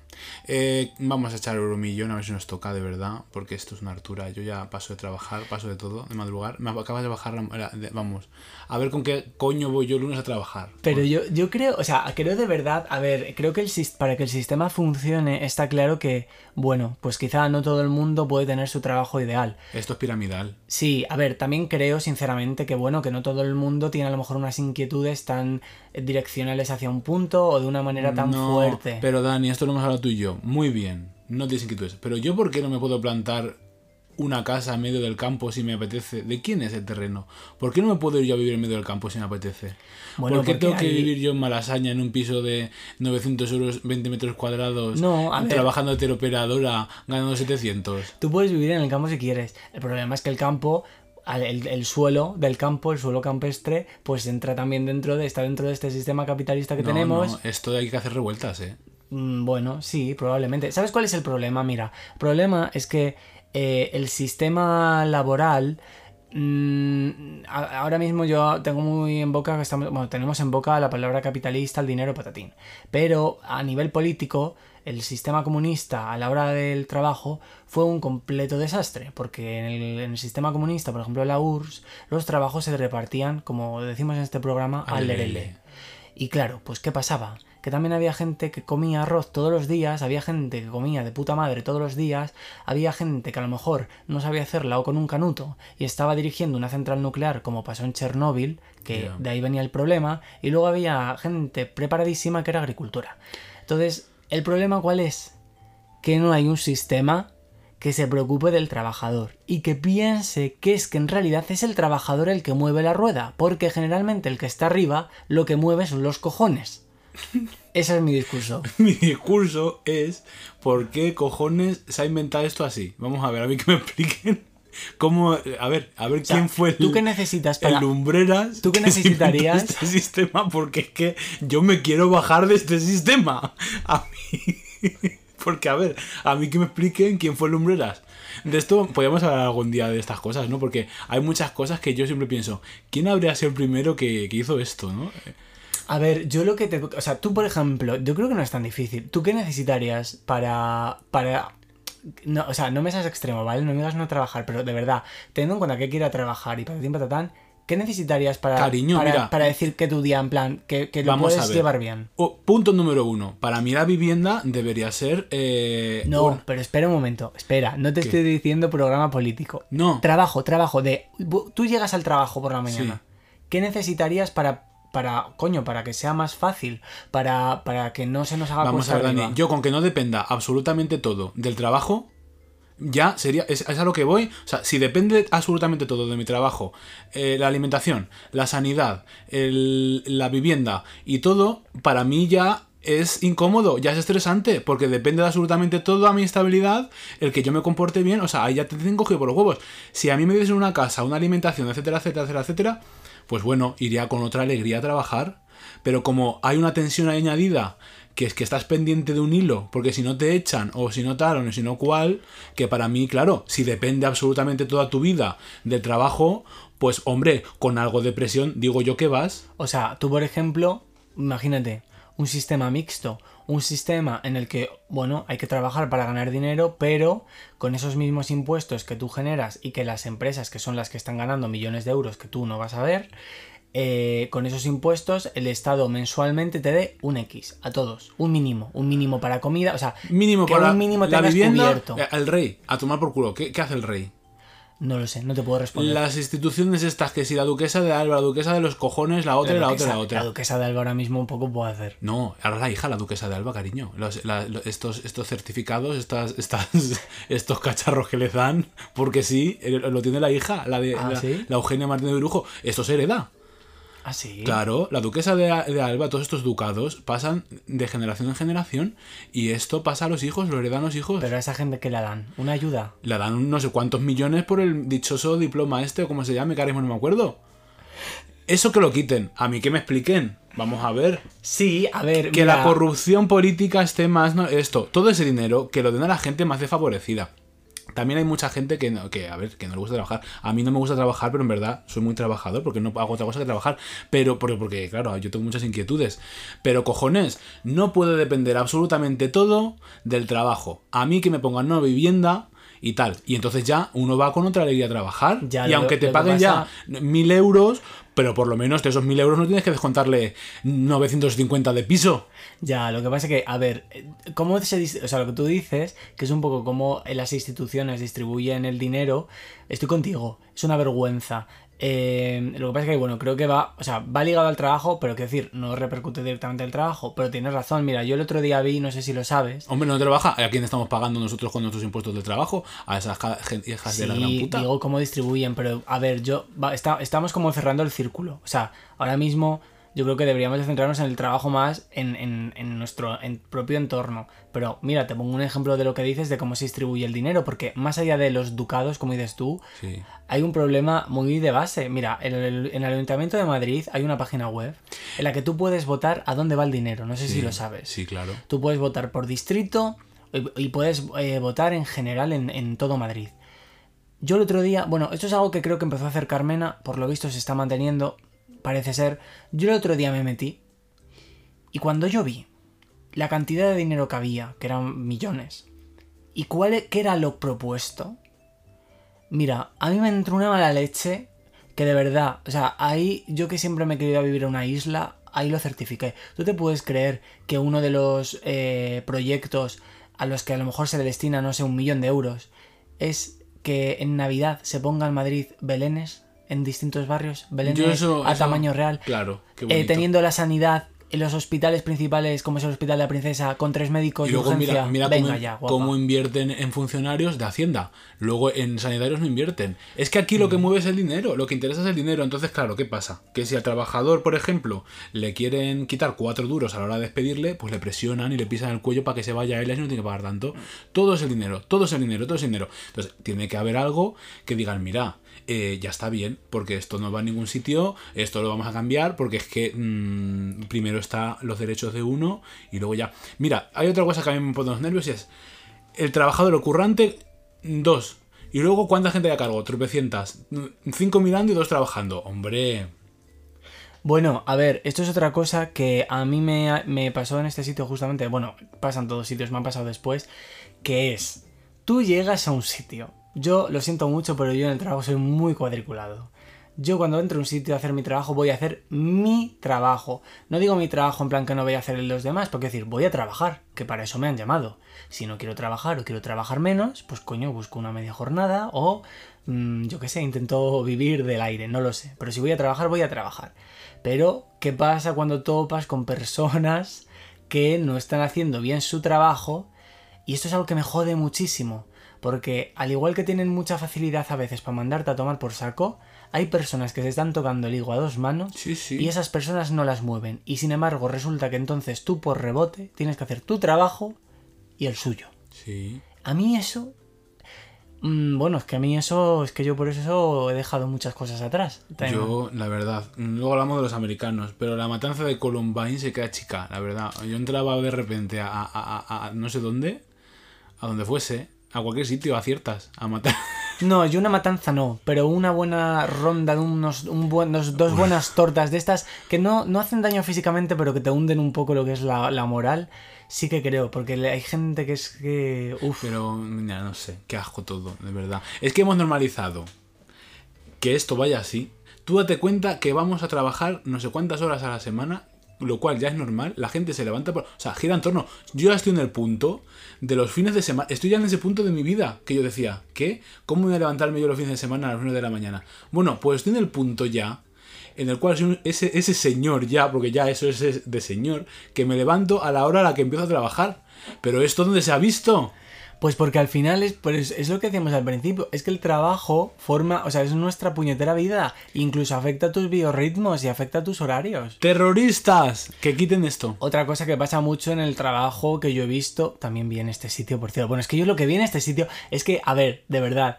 Eh, vamos a echar euromillón a ver si nos toca de verdad, porque esto es una hartura. Yo ya paso de trabajar, paso de todo, de madrugar. Me acabas de bajar la. vamos, a ver con qué coño voy yo el lunes a trabajar. Pero yo, yo creo, o sea, creo de verdad, a ver, creo que el, para que el sistema funcione está claro que, bueno, pues quizá no todo el mundo puede tener su trabajo ideal. Esto es piramidal. Sí, a ver, también creo sinceramente que bueno, que no todo el mundo tiene a lo mejor unas inquietudes tan direccionales hacia un punto o de una manera tan No, fuerte. Pero Dani, esto lo hemos hablado tú y yo. Muy bien. No tienes inquietudes. Pero yo, ¿por qué no me puedo plantar una casa en medio del campo si me apetece? ¿De quién es el terreno? ¿Por qué no me puedo ir yo a vivir en medio del campo si me apetece? Bueno, ¿Por qué tengo que vivir yo en Malasaña en un piso de 900 euros, 20 metros cuadrados, No, a trabajando de teleoperadora, ganando 700? Tú puedes vivir en el campo si quieres. El problema es que el campo, el, el suelo del campo, el suelo campestre, pues entra también dentro de, está dentro de este sistema capitalista que No, tenemos. no, esto hay que hacer revueltas, ¿eh? Mm, Bueno, sí, probablemente. ¿Sabes cuál es el problema? Mira, el problema es que eh, el sistema laboral. mm, ahora mismo yo tengo muy en boca que estamos. Bueno, tenemos en boca la palabra capitalista, el dinero patatín. Pero a nivel político, el sistema comunista a la hora del trabajo fue un completo desastre. Porque en el, en el sistema comunista, por ejemplo, la URSS, los trabajos se repartían, como decimos en este programa, al Al lerele. lerele. Y claro, pues ¿qué pasaba? Que también había gente que comía arroz todos los días, había gente que comía de puta madre todos los días, había gente que a lo mejor no sabía hacerla o con un canuto y estaba dirigiendo una central nuclear como pasó en Chernóbil, que de ahí venía el problema, y luego había gente preparadísima que era agricultura. Entonces, ¿el problema cuál es? Que no hay un sistema que se preocupe del trabajador y que piense que es que en realidad es el trabajador el que mueve la rueda, porque generalmente el que está arriba lo que mueve son los cojones. Ese es mi discurso. Mi discurso es ¿por qué cojones se ha inventado esto así? Vamos a ver, a mí que me expliquen cómo... A ver, a ver sea, quién fue el, ¿tú qué necesitas para- el lumbreras ¿Tú qué que necesitarías? este sistema? Porque es que yo me quiero bajar de este sistema. A mí... Porque, a ver, a mí que me expliquen quién fue el lumbreras. De esto podríamos hablar algún día de estas cosas, ¿no? Porque hay muchas cosas que yo siempre pienso, ¿quién habría sido el primero que, que hizo esto, no? A ver, yo lo que te... O sea, tú, por ejemplo, yo creo que no es tan difícil. ¿Tú qué necesitarías para... para... No, o sea, no me seas extremo, ¿vale? No me digas no trabajar, pero de verdad, teniendo en cuenta que quiera trabajar y patatín patatán, ¿qué necesitarías para, Cariño, para, mira. para decir que tu día, en plan, que, que lo Vamos puedes llevar bien? O, punto número uno. Para mí la vivienda debería ser... eh, No, un- pero espera un momento, espera, no te ¿Qué? estoy diciendo programa político. No. Trabajo, trabajo de... Tú llegas al trabajo por la mañana. ¿Qué necesitarías para, para, coño, para que sea más fácil? Para, para que no se nos haga Vamos a ver, Dani. Yo con que no dependa absolutamente todo del trabajo, ya sería, es, es a lo que voy. O sea, si depende absolutamente todo de mi trabajo, eh, la alimentación, la sanidad, el- la vivienda y todo, para mí ya es incómodo, ya es estresante, porque depende de absolutamente todo a mi estabilidad, el que yo me comporte bien, o sea, ahí ya te tengo cogido por los huevos. Si a mí me diesen una casa, una alimentación, etcétera, etcétera, etcétera, etcétera, pues bueno, iría con otra alegría a trabajar. Pero como hay una tensión añadida, que es que estás pendiente de un hilo, porque si no te echan, o si no tal, o si no cual, que para mí, claro, si depende absolutamente toda tu vida del trabajo, pues hombre, con algo de presión, digo yo que vas. O sea, tú, por ejemplo, imagínate, un sistema mixto, un sistema en el que, bueno, hay que trabajar para ganar dinero, pero con esos mismos impuestos que tú generas y que las empresas, que son las que están ganando millones de euros que tú no vas a ver, eh, con esos impuestos el Estado mensualmente te dé un X a todos, un mínimo, un mínimo para comida, o sea, Mínimo que para un mínimo la tengas vivienda, cubierto. el rey, a tomar por culo. ¿Qué, qué hace el rey? No lo sé, no te puedo responder. Las instituciones estas, que si la duquesa de Alba, la duquesa de los cojones, la otra, y la otra, la otra. la duquesa de Alba ahora mismo un poco puede hacer. No, ahora la hija, la duquesa de Alba, cariño. Los- la- estos, estos certificados, estas, estas, estos cacharros que les dan, porque sí, eh, lo tiene la hija, la de Ah, la, ¿sí? la Eugenia Martínez de Brujo. Esto se hereda. Ah, sí. Claro, la duquesa de, de Alba, todos estos ducados pasan de generación en generación y esto pasa a los hijos, lo heredan los hijos. Pero a esa gente que la dan, una ayuda. Le dan no sé cuántos millones por el dichoso diploma este, o como se llame, que ahora mismo no me acuerdo. Eso que lo quiten, a mí que me expliquen. Vamos a ver. Sí, a ver, Que mira, la corrupción política esté más. no, esto, todo ese dinero que lo den a la gente más desfavorecida. También hay mucha gente que, no, que, a ver, que no le gusta trabajar. A mí no me gusta trabajar, pero en verdad soy muy trabajador porque no hago otra cosa que trabajar. Pero porque, porque, claro, yo tengo muchas inquietudes. Pero cojones, no puede depender absolutamente todo del trabajo. A mí que me pongan una vivienda y tal. Y entonces ya uno va con otra alegría a trabajar. Ya, y lo- aunque te paguen pasa- ya mil euros, pero por lo menos de esos mil euros no tienes que descontarle 950 de piso. Ya, lo que pasa es que, a ver, ¿cómo se O sea, lo que tú dices, que es un poco como las instituciones distribuyen el dinero, estoy contigo, es una vergüenza. Eh, lo que pasa es que, bueno, creo que va, o sea, va ligado al trabajo, pero que decir, no repercute directamente al trabajo, pero tienes razón, mira, yo el otro día vi, no sé si lo sabes, Hombre, no trabaja. ¿A quién estamos pagando nosotros con nuestros impuestos de trabajo? A esas hijas de la gran puta. digo cómo distribuyen, pero a ver, yo va- está- estamos como cerrando el círculo. O sea, ahora mismo yo creo que deberíamos de centrarnos en el trabajo más en, en- en nuestro en propio entorno. Pero mira, te pongo un ejemplo de lo que dices de cómo se distribuye el dinero, porque más allá de los ducados, como dices tú, Sí. hay un problema muy de base. Mira, en el, en el Ayuntamiento de Madrid hay una página web en la que tú puedes votar a dónde va el dinero. No sé si lo sabes. Sí, claro. Tú puedes votar por distrito y y puedes eh, votar en general en, en todo Madrid. Yo el otro día, bueno, esto es algo que creo que empezó a hacer Carmena, por lo visto se está manteniendo, parece ser. Yo el otro día me metí y cuando yo vi la cantidad de dinero que había, que eran millones, y cuál e- qué era lo propuesto, mira, a mí me entró una mala leche que de verdad, o sea, ahí yo que siempre me he querido vivir en una isla, ahí lo certifiqué. ¿Tú te puedes creer que uno de los eh, proyectos a los que a lo mejor se le destina, no sé, un millón de euros, es que en Navidad se ponga en Madrid belenes en distintos barrios, Yo eso- a eso- tamaño real, Claro, qué eh, teniendo la sanidad en los hospitales principales, como es el Hospital de la Princesa, con tres médicos Y de luego urgencia. mira, mira Venga cómo, ya, cómo invierten en funcionarios de Hacienda. Luego en sanitarios no invierten. Es que aquí lo Mm. que mueve es el dinero, lo que interesa es el dinero. Entonces, claro, ¿qué pasa? Que si al trabajador, por ejemplo, le quieren quitar cuatro duros a la hora de despedirle, pues le presionan y le pisan el cuello para que se vaya él y no tiene que pagar tanto. Todo es el dinero, todo es el dinero, todo es el dinero. Entonces, tiene que haber algo que digan, mira, eh, ya está bien, porque esto no va a ningún sitio, esto lo vamos a cambiar, porque es que mm, primero está los derechos de uno y luego ya. Mira, hay otra cosa que a mí me pone los nervios y es el trabajador ocurrante, dos. Y luego, ¿cuánta gente hay a cargo? Tropecientas. Cinco mirando y dos trabajando. Hombre. Bueno, a ver, esto es otra cosa que a mí me, me pasó en este sitio justamente, bueno, pasa en todos sitios, me han pasado después, que es, tú llegas a un sitio, yo lo siento mucho, pero yo en el trabajo soy muy cuadriculado. Yo cuando entro a un sitio a hacer mi trabajo voy a hacer mi trabajo. No digo mi trabajo en plan que no voy a hacer los demás, porque decir, voy a trabajar, que para eso me han llamado. Si no quiero trabajar o quiero trabajar menos, pues coño, busco una media jornada o mm, yo qué sé, intento vivir del aire, no lo sé. Pero si voy a trabajar, voy a trabajar. Pero, ¿qué pasa cuando topas con personas que no están haciendo bien su trabajo? Y esto es algo que me jode muchísimo. Porque al igual que tienen mucha facilidad a veces para mandarte a tomar por saco, hay personas que se están tocando el higo a dos manos Sí, sí. y esas personas no las mueven. Y sin embargo resulta que entonces tú por rebote tienes que hacer tu trabajo y el suyo. Sí. A mí eso... mm, Bueno, es que a mí eso, es que yo por eso he dejado muchas cosas atrás. También- Yo, la verdad, luego hablamos de los americanos, pero la matanza de Columbine se queda chica, la verdad. Yo entraba de repente a, a- a- a no sé dónde, a donde fuese, a cualquier sitio, a ciertas, a matar. No, yo una matanza no, pero una buena ronda de unos, un buen- dos, buenas tortas de estas que no, no hacen daño físicamente, pero que te hunden un poco lo que es la, la moral, sí que creo, porque hay gente que es que... Uf, Pero, mira, no sé, qué asco todo, de verdad. Es que hemos normalizado que esto vaya así. Tú date cuenta que vamos a trabajar no sé cuántas horas a la semana, lo cual ya es normal. La gente se levanta, por... o sea, gira en torno. Yo ya estoy en el punto de los fines de semana. Estoy ya en ese punto de mi vida que yo decía, ¿qué? ¿Cómo voy a levantarme yo los fines de semana a las 9 de la mañana? Bueno, pues estoy en el punto ya en el cual ese, ese señor ya, porque ya eso es de señor, que me levanto a la hora a la que empiezo a trabajar. Pero esto dónde se ha visto? Pues porque al final es, pues es lo que decíamos al principio, es que el trabajo forma, o sea, es nuestra puñetera vida, incluso afecta a tus biorritmos y afecta a tus horarios. Terroristas, que quiten esto. Otra cosa que pasa mucho en el trabajo que yo he visto, también vi en este sitio, por cierto. Bueno, es que yo lo que vi en este sitio es que, a ver, de verdad.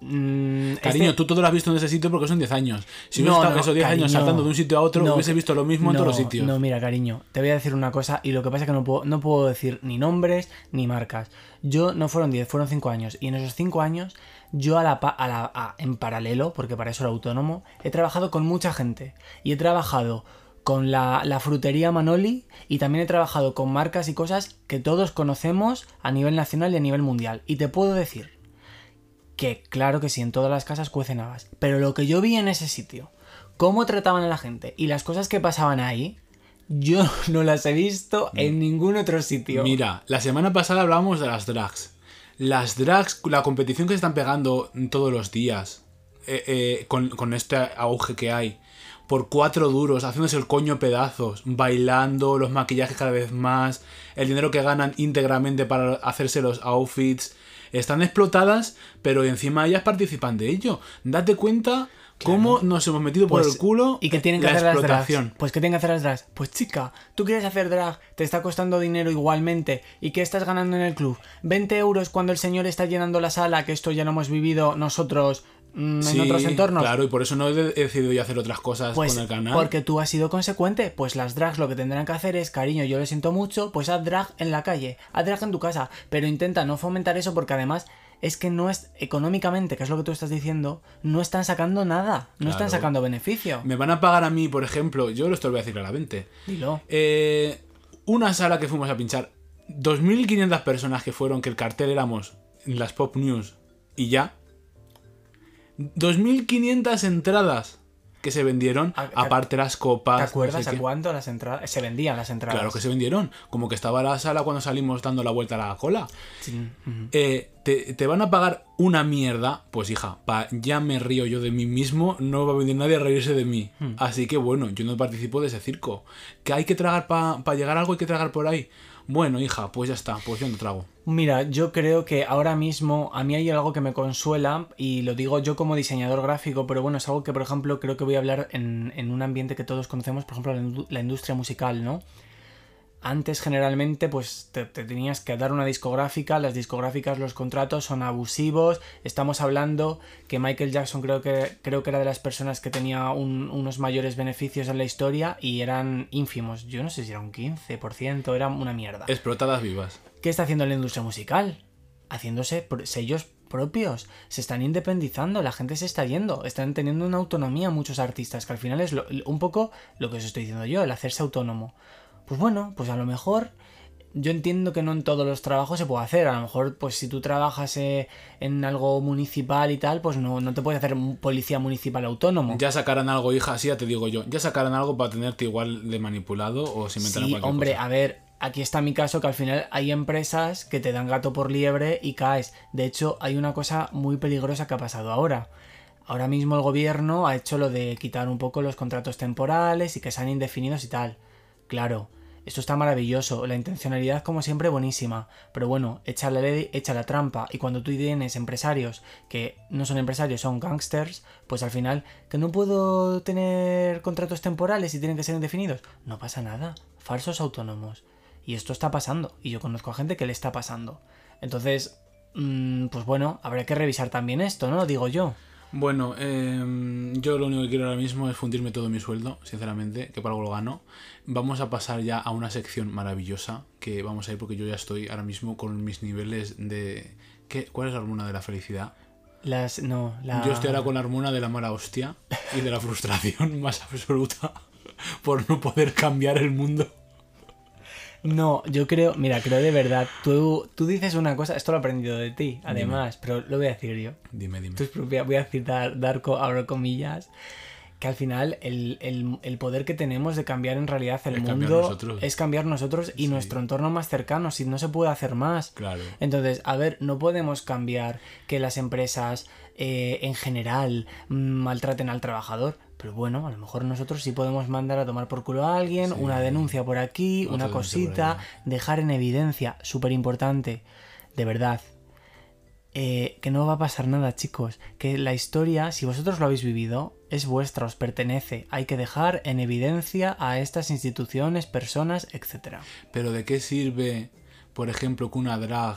Mm, Cariño, este- tú todo lo has visto en ese sitio porque son 10 años. Si No, hubieses estado no, esos 10 años cariño. saltando de un sitio a otro, No, hubiese visto lo mismo en todos los sitios. No, mira, cariño, te voy a decir una cosa y lo que pasa es que no puedo, no puedo decir ni nombres ni marcas. Yo no fueron 10, fueron 5 años. Y en esos 5 años, yo a la, pa- a la- a- en paralelo, porque para eso era autónomo, he trabajado con mucha gente. Y he trabajado con la, la frutería Manoli y también he trabajado con marcas y cosas que todos conocemos a nivel nacional y a nivel mundial. Y te puedo decir que claro que sí, en todas las casas cuecen habas. Pero lo que yo vi en ese sitio, cómo trataban a la gente y las cosas que pasaban ahí, yo no las he visto en ningún otro sitio. Mira, la semana pasada hablábamos de las drags. Las drags, la competición que se están pegando todos los días, eh, eh, con, con este auge que hay, por cuatro duros, haciéndose el coño pedazos, bailando, los maquillajes cada vez más, el dinero que ganan íntegramente para hacerse los outfits, están explotadas, pero encima ellas participan de ello. Date cuenta cómo nos hemos metido por Pues, el culo ¿Y qué tienen que la hacer las drags? Pues ¿qué tienen que hacer las drags? Pues chica, tú quieres hacer drag, te está costando dinero igualmente. ¿Y qué estás ganando en el club? 20 euros cuando el señor está llenando la sala, que esto ya lo hemos vivido nosotros en Sí, otros entornos. Claro, y por eso no he de- he decidido yo hacer otras cosas Pues con el canal. porque tú has sido consecuente, pues las drags lo que tendrán que hacer es, cariño, yo lo siento mucho, pues haz drag en la calle, haz drag en tu casa, pero intenta no fomentar eso porque además es que no es económicamente, que es lo que tú estás diciendo, no están sacando nada, no están sacando beneficio. Me van a pagar a mí, por ejemplo, yo esto lo voy a decir claramente. Dilo. Eh, una sala que fuimos a pinchar, 2.500 personas que fueron, que el cartel éramos en las Pop News y ya. 2.500 entradas que se vendieron, Ah, ¿te- aparte las copas. ¿Te no acuerdas sé a cuánto las entradas? Se vendían las entradas. Claro que se vendieron. Como que estaba la sala cuando salimos dando la vuelta a la cola. Sí. Eh, te, te van a pagar una mierda, pues hija, pa, ya me río yo de mí mismo, no va a venir nadie a reírse de mí. Hmm. Así que bueno, yo no participo de ese circo. ¿Que hay que tragar para llegar a algo, hay que tragar por ahí? Bueno, hija, pues ya está, pues yo no trago. Mira, yo creo que ahora mismo a mí hay algo que me consuela y lo digo yo como diseñador gráfico, pero bueno, es algo que por ejemplo creo que voy a hablar en, en un ambiente que todos conocemos, por ejemplo la, indu- la industria musical, ¿no? Antes generalmente pues te, te tenías que dar una discográfica, las discográficas, los contratos son abusivos, estamos hablando que Michael Jackson creo que, creo que era de las personas que tenía un- unos mayores beneficios en la historia y eran ínfimos, yo no sé si era un 15%, era una mierda. Explotadas vivas. ¿Qué está haciendo la industria musical? Haciéndose sellos propios. Se están independizando, la gente se está yendo. Están teniendo una autonomía muchos artistas, que al final es lo- un poco lo que os estoy diciendo yo, el hacerse autónomo. Pues bueno, pues a lo mejor yo entiendo que no en todos los trabajos se puede hacer. A lo mejor, pues si tú trabajas eh, en algo municipal y tal, pues no, no te puedes hacer policía municipal autónomo. Ya sacarán algo, hija, sí, ya te digo yo. Ya sacarán algo para tenerte igual de manipulado o se inventarán Sí, cualquier hombre, cosa. a ver, aquí está mi caso que al final hay empresas que te dan gato por liebre y caes. De hecho, hay una cosa muy peligrosa que ha pasado ahora. Ahora mismo el gobierno ha hecho lo de quitar un poco los contratos temporales y que sean indefinidos y tal. Claro, esto está maravilloso, la intencionalidad como siempre buenísima, pero bueno, echa la ley, echa la trampa, y cuando tú tienes empresarios que no son empresarios, son gangsters, pues al final, que no puedo tener contratos temporales y tienen que ser indefinidos, no pasa nada, falsos autónomos. Y esto está pasando, y yo conozco a gente que le está pasando. Entonces, mm, pues bueno, habrá que revisar también esto, ¿no? Digo yo. Bueno, em, yo lo único que quiero ahora mismo es fundirme todo mi sueldo, sinceramente, que para algo lo gano. Vamos a pasar ya a una sección maravillosa que vamos a ir porque yo ya estoy ahora mismo con mis niveles de... ¿Qué? ¿Cuál es la hormona de la felicidad? Las. No, la. Yo estoy ahora con la hormona de la mala hostia y de la frustración más absoluta por no poder cambiar el mundo. No, yo creo, mira, creo de verdad, tú, tú dices una cosa, esto lo he aprendido de ti, además, pero lo voy a decir yo. Dime, dime. Esto es propia- voy a citar, dar abro comillas, que al final el, el- el poder que tenemos de cambiar en realidad el Es mundo es cambiar nosotros y Sí. nuestro entorno más cercano, si no se puede hacer más. Claro. Entonces, a ver, no podemos cambiar que las empresas eh, en general mm, maltraten al trabajador. Pero bueno, a lo mejor nosotros sí podemos mandar a tomar por culo a alguien, Sí. una denuncia por aquí, Otra una cosita, dejar en evidencia, súper importante, de verdad. Eh, que no va a pasar nada, chicos. Que la historia, si vosotros lo habéis vivido, es vuestra, os pertenece. Hay que dejar en evidencia a estas instituciones, personas, etcétera. Pero ¿de qué sirve, por ejemplo, que una drag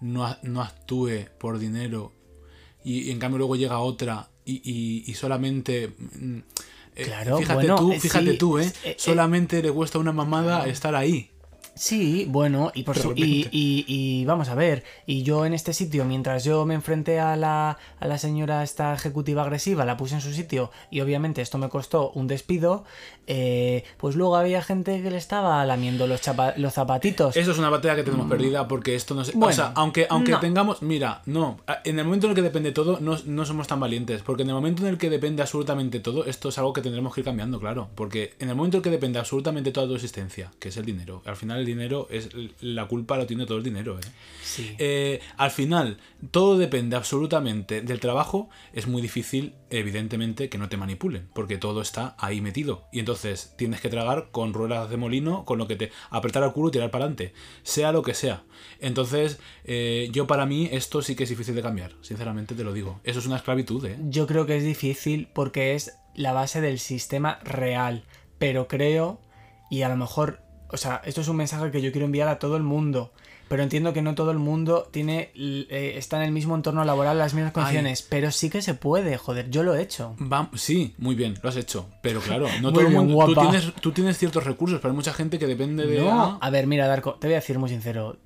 no, no actúe por dinero y, y en cambio luego llega otra y, y- y solamente... mm, eh, Claro, fíjate bueno, tú, eh, fíjate sí, tú, ¿eh? eh, eh, Solamente le cuesta una mamada estar ahí. Sí, bueno, y, por su- y, repente. y- y vamos a ver, y yo en este sitio, mientras yo me enfrenté a la, a la señora esta ejecutiva agresiva, la puse en su sitio y obviamente esto me costó un despido, eh, pues luego había gente que le estaba lamiendo los, chapa- los zapatitos. Eso es una batalla que tenemos perdida porque esto no se... o Mm. Bueno, sea, aunque, aunque no. tengamos... Mira, no. En el momento en el que depende todo, no, no somos tan valientes. Porque en el momento en el que depende absolutamente todo, esto es algo que tendremos que ir cambiando, claro. Porque en el momento en el que depende absolutamente toda tu existencia, que es el dinero, al final el dinero es... La culpa lo tiene todo el dinero, ¿eh? Sí. Eh, al final, todo depende absolutamente del trabajo. Es muy difícil, evidentemente, que no te manipulen, porque todo está ahí metido. Y entonces tienes que tragar con ruedas de molino, con lo que te apretar al culo y tirar para adelante, sea lo que sea. Entonces, eh, yo para mí, esto sí que es difícil de cambiar, sinceramente te lo digo. Eso es una esclavitud. Yo creo que es difícil porque es la base del sistema real, pero creo, y a lo mejor, o sea, esto es un mensaje que yo quiero enviar a todo el mundo, pero entiendo que no todo el mundo tiene eh, está en el mismo entorno laboral, las mismas condiciones, pero sí que se puede, joder, yo lo he hecho. Va- sí, muy bien, lo has hecho. Pero claro, no todo el mundo. Tú tienes, tú tienes ciertos recursos, pero hay mucha gente que depende de. No, ah, a ver, mira, Darko, te voy a decir muy sincero.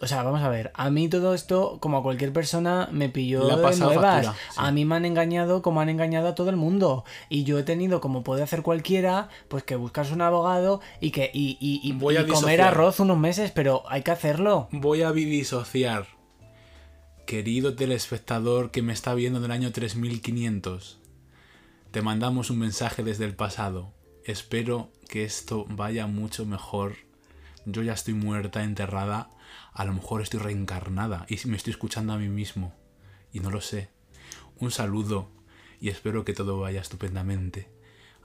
O sea, vamos a ver, a mí todo esto, como a cualquier persona, me pilló de nuevas. factura, sí. A mí me han engañado como han engañado a todo el mundo. Y yo he tenido, como puede hacer cualquiera, pues que buscarse un abogado y que y, y- y- Voy a y comer arroz unos meses, pero hay que hacerlo. Voy a disociar. Querido telespectador que me está viendo del año 3500, te mandamos un mensaje desde el pasado. Espero que esto vaya mucho mejor. Yo ya estoy muerta, enterrada. A lo mejor estoy reencarnada y me estoy escuchando a mí mismo. Y no lo sé. Un saludo y espero que todo vaya estupendamente.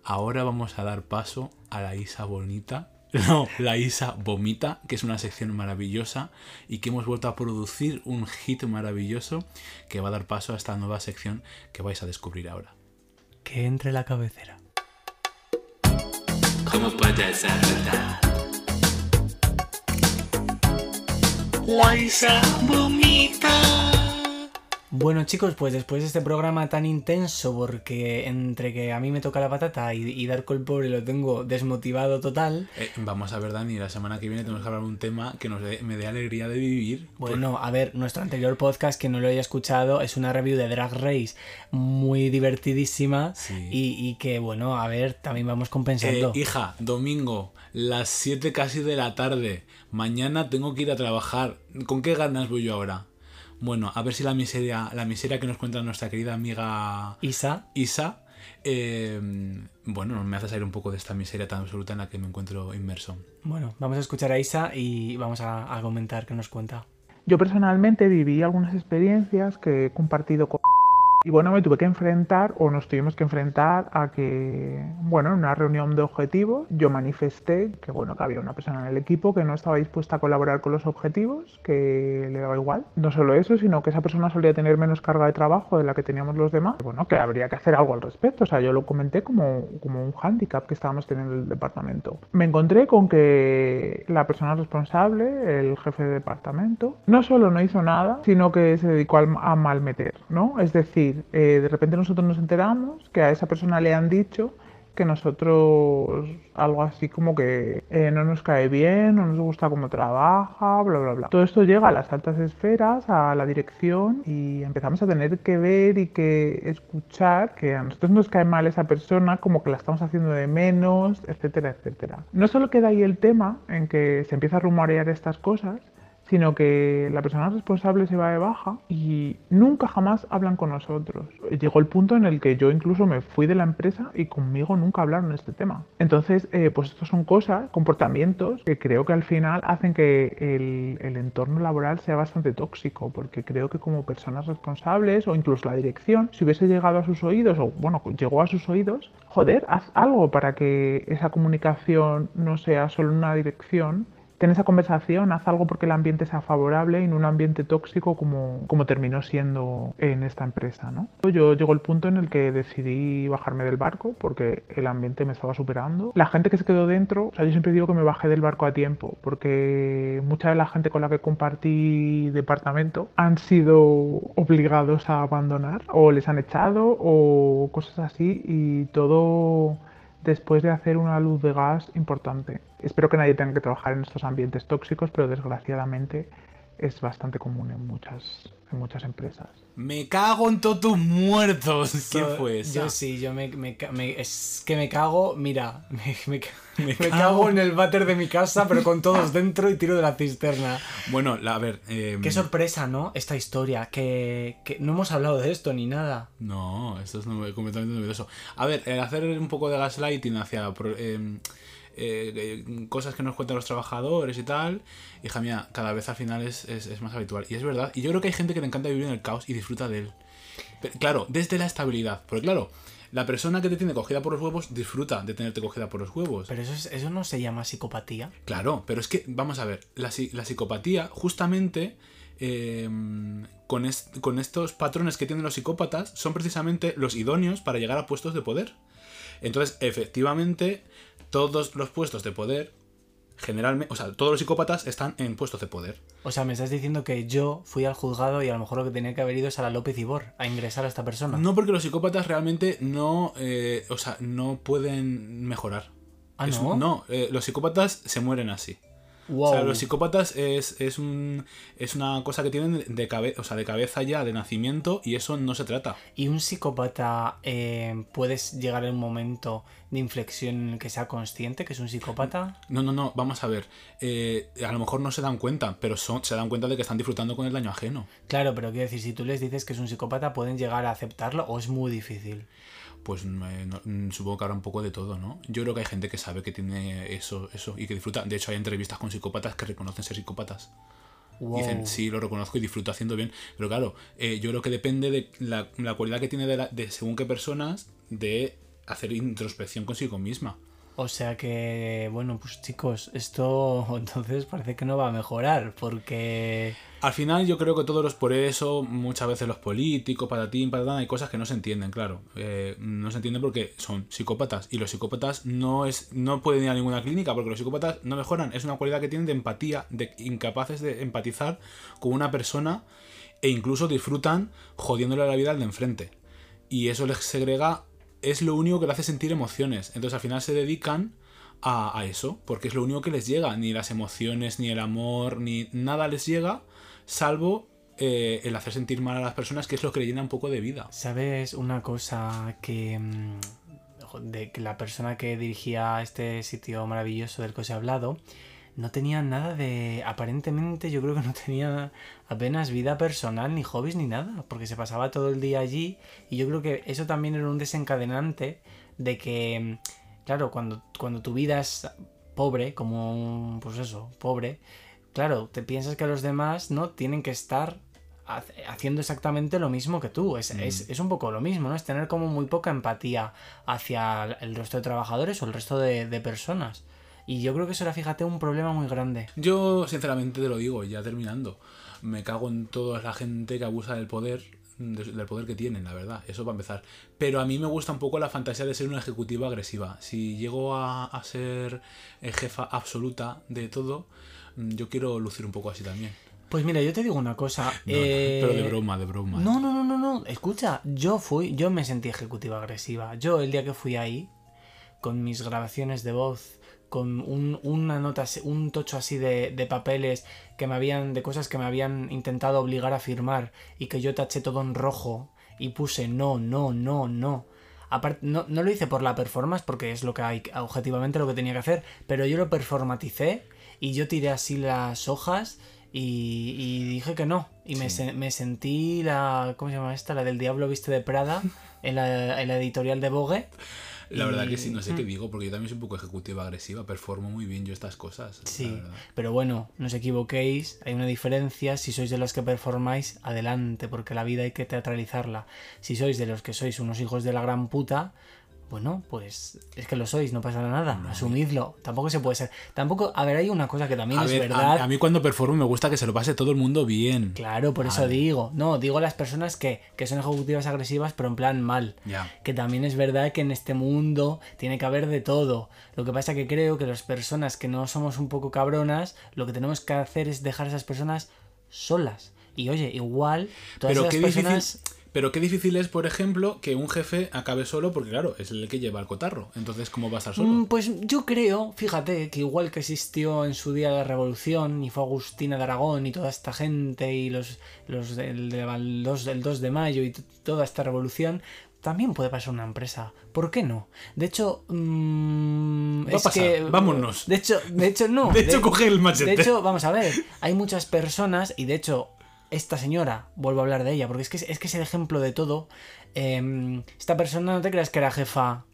Ahora vamos a dar paso a la Isa Bonita. No, la Isa Vomita, que es una sección maravillosa y que hemos vuelto a producir un hit maravilloso que va a dar paso a esta nueva sección que vais a descubrir ahora. Que entre la cabecera. ¿Cómo puede ser verdad? La Isa vomita. Bueno chicos, pues después de este programa tan intenso, porque entre que a mí me toca la patata y, y Darko el pobre lo tengo desmotivado total, Eh, vamos a ver, Dani, la semana que viene tenemos que hablar de un tema que nos dé- me dé alegría de vivir. Bueno, a ver, nuestro anterior podcast, que no lo haya escuchado, es una review de Drag Race muy divertidísima Sí. y, y que, bueno, a ver, también vamos Eh, compensando. hija, domingo, las 7 casi de la tarde. Mañana tengo que ir a trabajar. ¿Con qué ganas voy yo ahora? Bueno, a ver si la miseria, la miseria que nos cuenta nuestra querida amiga Isa, Isa, eh, bueno, me hace salir un poco de esta miseria tan absoluta en la que me encuentro inmerso. bueno, vamos a escuchar a Isa y vamos a, a comentar qué nos cuenta. Yo personalmente viví algunas experiencias que he compartido con Y bueno, me tuve que enfrentar, o nos tuvimos que enfrentar a que, bueno, en una reunión de objetivos, yo manifesté que, bueno, que había una persona en el equipo que no estaba dispuesta a colaborar con los objetivos, que le daba igual. No solo eso, sino que esa persona solía tener menos carga de trabajo de la que teníamos los demás. Bueno, que habría que hacer algo al respecto. O sea, yo lo comenté como, como un hándicap que estábamos teniendo en el departamento. Me encontré con que la persona responsable, el jefe de departamento, no solo no hizo nada, sino que se dedicó a malmeter, ¿no? Es decir, eh, de repente nosotros nos enteramos que a esa persona le han dicho que nosotros algo así como que eh, no nos cae bien, no nos gusta cómo trabaja, bla, bla, bla. Todo esto llega a las altas esferas, a la dirección y empezamos a tener que ver y que escuchar que a nosotros nos cae mal esa persona, como que la estamos haciendo de menos, etcétera, etcétera. No solo queda ahí el tema en que se empieza a rumorear estas cosas, sino que la persona responsable se va de baja y nunca jamás hablan con nosotros. Llegó el punto en el que yo incluso me fui de la empresa y conmigo nunca hablaron este tema. Entonces, eh, pues estos son cosas, comportamientos que creo que al final hacen que el, el entorno laboral sea bastante tóxico, porque creo que como personas responsables o incluso la dirección, si hubiese llegado a sus oídos o bueno, llegó a sus oídos, joder, haz algo para que esa comunicación no sea solo una dirección ten esa conversación, haz algo porque el ambiente sea favorable y no un ambiente tóxico como, como terminó siendo en esta empresa. ¿no? Yo llegó el punto en el que decidí bajarme del barco porque el ambiente me estaba superando. La gente que se quedó dentro, o sea, yo siempre digo que me bajé del barco a tiempo porque mucha de la gente con la que compartí departamento han sido obligados a abandonar o les han echado o cosas así y todo después de hacer una luz de gas importante. Espero que nadie tenga que trabajar en estos ambientes tóxicos, pero desgraciadamente es bastante común en muchas, en muchas empresas. Me cago en todos tus muertos. ¿Quién Yo- fue esa? Yo sí, yo me, me es que me cago, mira, me, me ca- Me me cago. cago en el váter de mi casa, pero con todos dentro y tiro de la cisterna. Bueno, la- a ver. eh, Qué sorpresa, ¿no? Esta historia, que, que no hemos hablado de esto ni nada. No, esto es completamente novedoso. A ver, el hacer un poco de gaslighting hacia eh, eh, cosas que nos cuentan los trabajadores y tal, hija mía, cada vez al final es, es- es más habitual. Y es verdad, y yo creo que hay gente que le encanta vivir en el caos y disfruta de él. Pero, claro, desde la estabilidad. Porque claro, la persona que te tiene cogida por los huevos disfruta de tenerte cogida por los huevos. Pero eso, es- eso no se llama psicopatía. Claro, pero es que, vamos a ver, la, la psicopatía, justamente, eh, con, est- con estos patrones que tienen los psicópatas, son precisamente los idóneos para llegar a puestos de poder. Entonces, efectivamente, todos los puestos de poder, generalmente, o sea, todos los psicópatas están en puestos de poder. O sea, me estás diciendo que yo fui al juzgado y a lo mejor lo que tenía que haber ido es a la López Ibor a ingresar a esta persona. No porque los psicópatas realmente no, eh, o sea, no pueden mejorar. Ah, Es- ¿no? no, eh, los psicópatas se mueren así. Wow. O sea, los psicópatas es, es, un, es una cosa que tienen de, cabe, o sea, de cabeza ya, de nacimiento, y eso no se trata. ¿Y un psicópata eh, puedes llegar a un momento de inflexión en el que sea consciente que es un psicópata? No, no, no, vamos a ver. eh, a lo mejor no se dan cuenta, pero son, se dan cuenta de que están disfrutando con el daño ajeno. Claro, pero quiero decir, si tú les dices que es un psicópata, ¿pueden llegar a aceptarlo o es muy difícil? Pues no- mm, supongo que habrá un poco de todo, ¿no? Yo creo que hay gente que sabe que tiene eso, eso, y que disfruta. De hecho, hay entrevistas con psicópatas que reconocen ser psicópatas. Wow. Dicen, sí, lo reconozco y disfruto haciendo bien. Pero claro, eh, yo creo que depende de la, la cualidad que tiene de, la- de según qué personas de hacer introspección consigo misma. O sea que, bueno, pues chicos, esto entonces parece que no va a mejorar porque... Al final yo creo que todos los por eso, muchas veces los políticos, patatín, patatán, hay cosas que no se entienden, claro. Eh, no se entienden porque son psicópatas y los psicópatas no es no pueden ir a ninguna clínica porque los psicópatas no mejoran. Es una cualidad que tienen de empatía, de incapaces de empatizar con una persona e incluso disfrutan jodiéndole la vida al de enfrente. Y eso les segrega, es lo único que le hace sentir emociones. Entonces al final se dedican a, eso, porque es lo único que les llega. Ni las emociones, ni el amor, ni nada les llega, salvo eh, el hacer sentir mal a las personas, que es lo que le llena un poco de vida. ¿Sabes una cosa que... mm, de que la persona que dirigía este sitio maravilloso del que os he hablado no tenía nada de... Aparentemente yo creo que no tenía apenas vida personal, ni hobbies, ni nada, porque se pasaba todo el día allí y yo creo que eso también era un desencadenante de que, mm, claro, cuando, cuando tu vida es pobre, como un, pues eso, pobre, claro, te piensas que los demás no tienen que estar ha- haciendo exactamente lo mismo que tú. Es, es, es un poco lo mismo, ¿no? Es tener como muy poca empatía hacia el resto de trabajadores o el resto de, de personas. Y yo creo que eso era, fíjate, un problema muy grande. Yo, sinceramente, te lo digo, ya terminando. Me cago en toda la gente que abusa del poder, de- del poder que tienen, la verdad. Eso va a empezar. Pero a mí me gusta un poco la fantasía de ser una ejecutiva agresiva. Si llego a, a ser eh, jefa absoluta de todo, mm, yo quiero lucir un poco así también. Pues mira, yo te digo una cosa. No, eh, Pero de broma, de broma. No, no, no, no, no. Escucha, yo fui, yo me sentí ejecutiva agresiva. Yo el día que fui ahí, con mis grabaciones de voz, con un, una nota, un tocho así de, de papeles que me habían, de cosas que me habían intentado obligar a firmar y que yo taché todo en rojo y puse no, no, no, no. Aparte, no, no lo hice por la performance, porque es lo que hay, objetivamente lo que tenía que hacer, pero yo lo performaticé y yo tiré así las hojas y, y dije que no. Y me, se- me sentí la. ¿Cómo se llama esta? La del Diablo Viste de Prada, en la, en la editorial de Vogue. La verdad Y- que sí, no sé qué digo, porque yo también soy un poco ejecutiva agresiva, performo muy bien yo estas cosas. Sí, pero bueno, no os equivoquéis, hay una diferencia, si sois de los que performáis, adelante, porque la vida hay que teatralizarla. Si sois de los que sois unos hijos de la gran puta, bueno, pues es que lo sois, no pasa nada, asumidlo, tampoco se puede ser. Tampoco, a ver, hay una cosa que también A es ver, a- verdad. a, mí cuando performo me gusta que se lo pase todo el mundo bien. Claro, por eso digo. No, digo las personas que, que son ejecutivas agresivas, pero en plan mal. Que también es verdad que en este mundo tiene que haber de todo. Lo que pasa que creo que las personas que no somos un poco cabronas, lo que tenemos que hacer es dejar a esas personas solas. Y oye, igual todas Pero esas qué, personas... difícil, pero qué difícil es, por ejemplo, que un jefe acabe solo, porque claro, es el que lleva el cotarro. Entonces, ¿cómo va a estar solo? Mm, Pues yo creo, fíjate, que igual que existió en su día la revolución, y fue Agustina de Aragón y toda esta gente, y los, los del, del 2, del 2 de mayo y toda esta revolución, también puede pasar una empresa. ¿Por qué no? De hecho, mm, Va a pasar, que- vámonos. De hecho, de hecho no. De hecho, coge el machete. De hecho, vamos a ver, hay muchas personas, y de hecho, esta señora, vuelvo a hablar de ella, porque es que es, que es el ejemplo de todo. em, esta persona no te creas que era jefa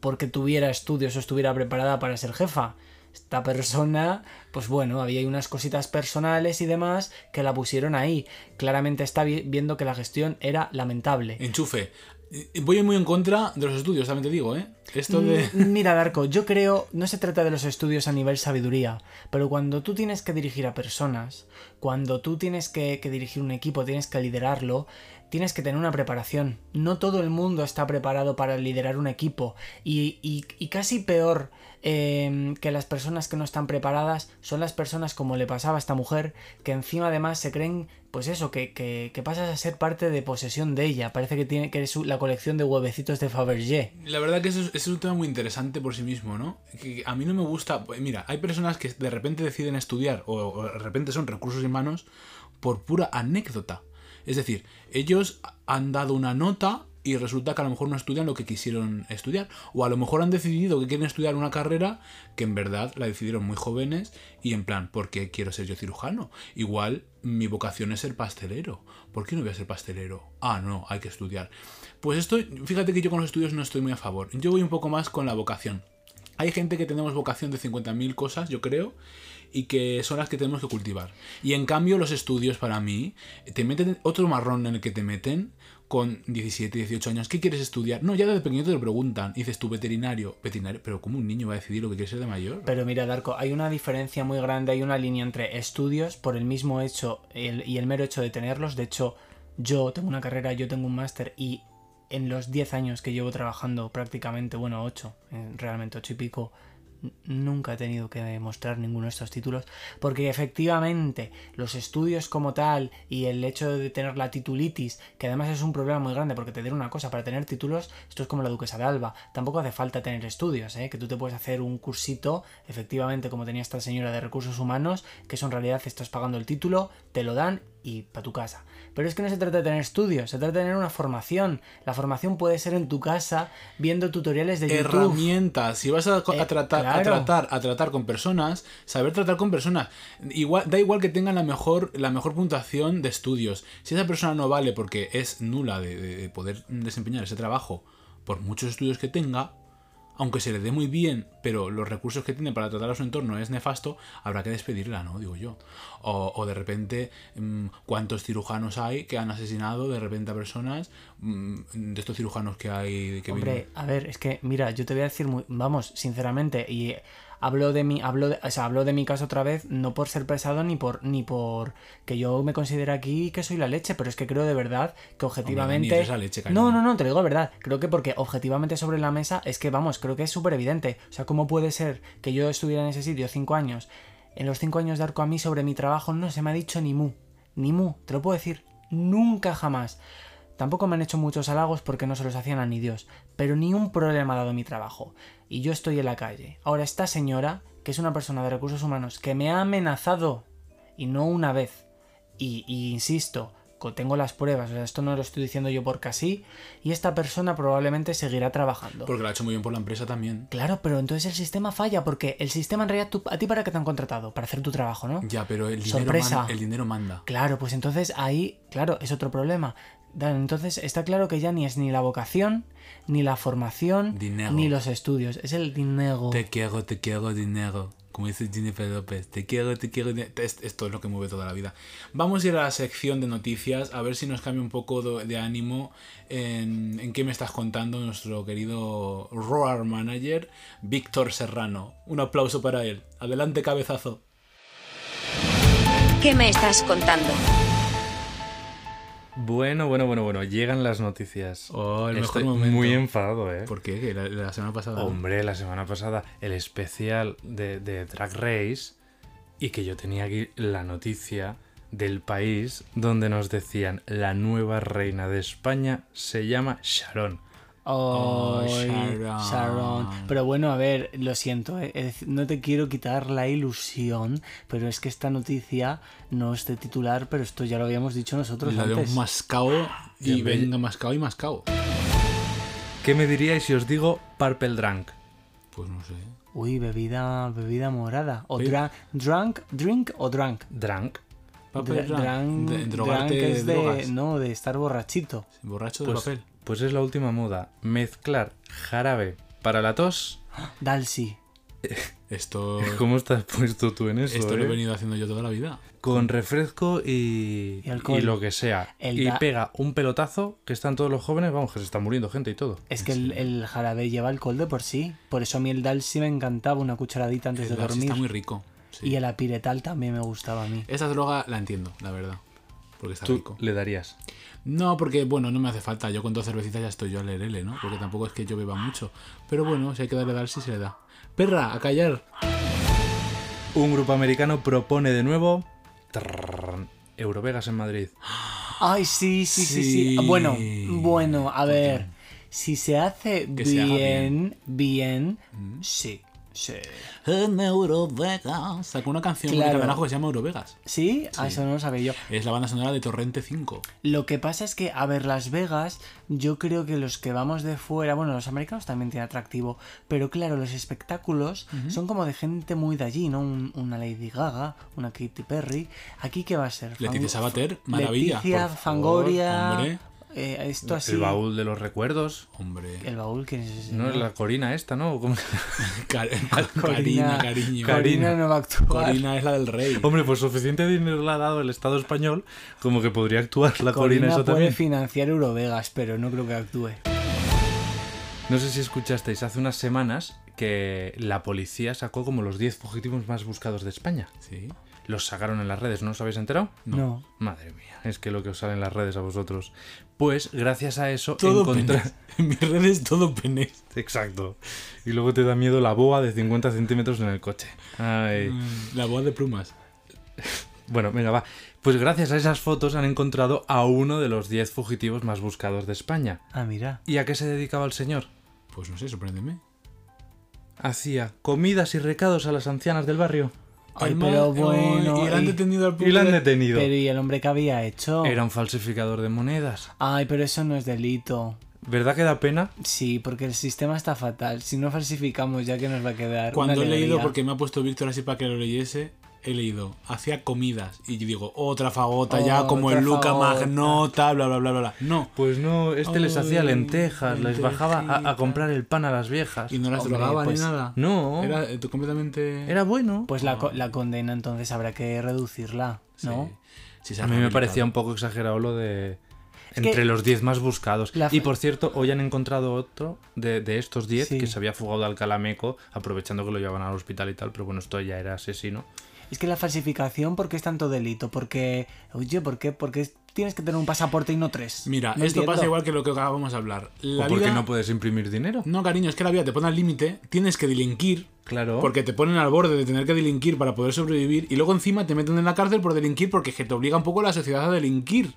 porque tuviera estudios o estuviera preparada para ser jefa. Esta persona, pues bueno, había unas cositas personales y demás que la pusieron ahí. Claramente está vi- viendo que la gestión era lamentable. Enchufe. Eh, Voy muy en contra de los estudios, también te digo, ¿eh? Esto de... Mm, Mira, Darko, yo creo, no se trata de los estudios a nivel sabiduría, pero cuando tú tienes que dirigir a personas, cuando tú tienes que, que dirigir un equipo, tienes que liderarlo, tienes que tener una preparación. No todo el mundo está preparado para liderar un equipo y, casi peor eh, que las personas que no están preparadas son las personas como le pasaba a esta mujer, que encima además se creen, pues eso, que, pasas a ser parte de posesión de ella. Parece que tiene que eres la colección de huevecitos de Fabergé. La verdad que eso es, un tema muy interesante por sí mismo, ¿no? A mí no me gusta... pues Mira, hay personas que de repente deciden estudiar o, o de repente son recursos humanos por pura anécdota. Es decir, ellos han dado una nota y resulta que a lo mejor no estudian lo que quisieron estudiar. O a lo mejor han decidido que quieren estudiar una carrera que en verdad la decidieron muy jóvenes y en plan, ¿por qué quiero ser yo cirujano? Igual mi vocación es ser pastelero. ¿Por qué no voy a ser pastelero? Ah, no, hay que estudiar. Pues esto, fíjate que yo con los estudios no estoy muy a favor. Yo voy un poco más con la vocación. Hay gente que tenemos vocación de 50.000 cosas, yo creo, y que son las que tenemos que cultivar. Y en cambio los estudios para mí te meten otro marrón en el que te meten con 17, 18 años. ¿Qué quieres estudiar? No, ya desde pequeño te lo preguntan. Dices tú veterinario, veterinario, pero ¿cómo un niño va a decidir lo que quiere ser de mayor? Pero mira, Darko, hay una diferencia muy grande, hay una línea entre estudios por el mismo hecho y el mero hecho de tenerlos. De hecho, yo tengo una carrera, yo tengo un máster y en los 10 años que llevo trabajando prácticamente, bueno, 8, realmente 8 y pico, nunca he tenido que demostrar ninguno de estos títulos, porque efectivamente los estudios como tal y el hecho de tener la titulitis, que además es un problema muy grande, porque te diré una cosa, para tener títulos, esto es como la duquesa de Alba, tampoco hace falta tener estudios, ¿eh? que tú te puedes hacer un cursito, efectivamente como tenía esta señora de recursos humanos, que eso en realidad estás pagando el título, te lo dan y para tu casa. Pero es que no se trata de tener estudios, se trata de tener una formación. La formación puede ser en tu casa, viendo tutoriales de YouTube. herramientas. Si vas a, a Eh, tratar, a claro. tratar, a tratar con personas, saber tratar con personas. Igual, da igual que tengan la mejor, la mejor puntuación de estudios. Si esa persona no vale porque es nula de, de- de poder desempeñar ese trabajo, por muchos estudios que tenga, aunque se le dé muy bien, pero los recursos que tiene para tratar a su entorno es nefasto, habrá que despedirla, ¿no? Digo yo. O, o de repente, mm, ¿cuántos cirujanos hay que han asesinado de repente a personas? mm, de estos cirujanos que hay que Hombre, viven- a ver, es que, mira, yo te voy a decir, muy, vamos, sinceramente, y hablo de mi, hablo de, o sea, hablo de mi caso otra vez, no por ser pesado ni por, ni por que yo me considere aquí que soy la leche, pero es que creo de verdad que objetivamente. leche, no, no, no, te lo digo de verdad. Creo que porque objetivamente sobre la mesa es que, vamos, creo que es súper evidente. O sea, ¿cómo puede ser que yo estuviera en ese sitio cinco años? En los cinco años de arco a mí sobre mi trabajo no se me ha dicho ni mu. Ni mu, te lo puedo decir. Nunca jamás. Tampoco me han hecho muchos halagos porque no se los hacían a ni Dios, pero ni un problema ha dado mi trabajo. Y yo estoy en la calle. Ahora esta señora, que es una persona de recursos humanos, que me ha amenazado, y no una vez, y, y insisto, tengo las pruebas, o sea, esto no lo estoy diciendo yo porque así, y esta persona probablemente seguirá trabajando. Porque lo ha hecho muy bien por la empresa también. Claro, pero entonces el sistema falla, porque el sistema en realidad, tú- ¿a ti para qué te han contratado? Para hacer tu trabajo, ¿no? Ya, pero el dinero, Sorpresa. man- el dinero manda. Claro, pues entonces ahí, claro, es otro problema. Entonces está claro que ya ni es ni la vocación, ni la formación, Dinero. ni los estudios, es el dinero. Te quiero, te quiero dinero. Como dice Jennifer López, te quiero, te quiero dinero. Es- Esto es lo que mueve toda la vida. Vamos a ir a la sección de noticias, a ver si nos cambia un poco de, de ánimo en, en qué me estás contando nuestro querido Roar Manager, Víctor Serrano. Un aplauso para él. Adelante, cabezazo. ¿Qué me estás contando? Bueno, bueno, bueno, bueno, llegan las noticias. Oh, el mejor Estoy momento. muy enfadado, ¿eh? ¿Por qué? La, la semana pasada. Hombre, la semana pasada el especial de, de Drag Race y que yo tenía aquí la noticia del país donde nos decían la nueva reina de España se llama Sharon. Ay, Sharon. Sharon. Pero bueno, a ver, lo siento, eh, no te quiero quitar la ilusión, pero es que esta noticia no es de titular, pero esto ya lo habíamos dicho nosotros la de antes. un mascao y ve- venga mascao y mascao. ¿Qué me diríais si os digo Purple Drunk? Pues no sé. Uy, bebida, bebida morada. O dra- drunk, drink o drunk. Drunk. Papel drunk. drunk- De- drogarte drunk es de, drogas. no, de estar borrachito. Borracho de Pues, papel. Pues es la última moda. Mezclar jarabe para la tos. Dalsi. Esto, ¿Cómo estás puesto tú en eso? esto lo he eh? venido haciendo yo toda la vida. Con refresco y, Y alcohol. y lo que sea. El y da- pega un pelotazo que están todos los jóvenes, vamos, que se está muriendo gente y todo. Es que el, el jarabe lleva alcohol de por sí. Por eso a mí el Dalsi me encantaba una cucharadita antes El de dormir. está muy rico. sí. Y el apiretal también me gustaba a mí. Esta droga la entiendo, la verdad. Porque está Tú rico. le darías. No, porque, bueno, no me hace falta. Yo con dos cervecitas ya estoy yo al lerele, ¿no? Porque tampoco es que yo beba mucho. Pero bueno, si hay que darle Darcy, se le da. Perra, a callar. Un grupo americano propone de nuevo Eurovegas en Madrid. Ay, sí, sí, sí, Sí. sí. Bueno, bueno, a ver. Si se hace bien, bien, sí, sí. En Eurovegas. Sacó una canción Claro. con Carajo que se llama Eurovegas. ¿Sí? Ah, eso no lo sabía yo. Es la banda sonora de Torrente 5. Lo que pasa es que, a ver, Las Vegas, yo creo que los que vamos de fuera, bueno, los americanos también tienen atractivo, pero claro, los espectáculos son como de gente muy de allí, ¿no? Un- una Lady Gaga, una Katy Perry. ¿Aquí qué va a ser? Leticia Sabater, maravilla. Leticia, Fangoria. hombre. Eh, esto así. El baúl de los recuerdos. Hombre. El baúl, ¿quién es ese? No es la Corina esta, ¿no? ¿Cómo? Car- Karina, cariño. Corina no va a actuar. Corina es la del rey. Hombre, pues suficiente dinero le ha dado el Estado español como que podría actuar la Corina, Corina puede también. financiar Eurovegas, pero no creo que actúe. No sé si escuchasteis hace unas semanas que la policía sacó como los 10 fugitivos más buscados de España. Sí. Los sacaron en las redes, ¿no os habéis enterado? No. Madre mía, es que lo que os sale en las redes a vosotros. Pues gracias a eso Todo. En mis redes todo penés. Exacto. Y luego te da miedo la boa de 50 centímetros en el coche. Ay. La voz de plumas. Bueno, venga, va. Pues gracias a esas fotos han encontrado a uno de los 10 fugitivos más buscados de España. Ah, mira. ¿Y a qué se dedicaba el señor? Pues no sé, sorpréndeme. Hacía comidas y recados a las ancianas del barrio. Ay, Ay, pero ma- bueno. Y le han detenido al Y lo han de- detenido. Pero ¿y el hombre que había hecho? Era un falsificador de monedas. Ay, pero eso no es delito. ¿Verdad que da pena? Sí, porque el sistema está fatal. Si no falsificamos, ya que nos va a quedar. Cuando he leído, porque me ha puesto Víctor así para que lo leyese, he leído, hacía comidas. Y yo digo, otra fagota ya, como el Luca fagota. Magnota, bla, bla, bla, bla, bla. No. Pues no, este les hacía lentejas, les bajaba a, a comprar el pan a las viejas. Y no las Hombre, drogaba pues, ni nada. No, Era eh, completamente. era bueno. Pues la, la condena entonces habrá que reducirla, ¿no? Sí, se A mí me parecía un poco exagerado lo de... Entre los 10 más buscados. La Y por cierto, hoy han encontrado otro de, de estos 10 Sí. que se había fugado de Alcalameco, aprovechando que lo llevaban al hospital y tal, pero bueno, esto ya era asesino. Es que la falsificación, ¿por qué es tanto delito? Porque, oye, ¿por qué? Porque tienes que tener un pasaporte y no tres. Mira, No esto entiendo. pasa igual que lo que acabamos de hablar. La ¿O por qué vida- no puedes imprimir dinero? No, cariño, es que la vida te pone al límite, tienes que delinquir, Claro. porque te ponen al borde de tener que delinquir para poder sobrevivir, y luego encima te meten en la cárcel por delinquir porque es que te obliga un poco la sociedad a delinquir.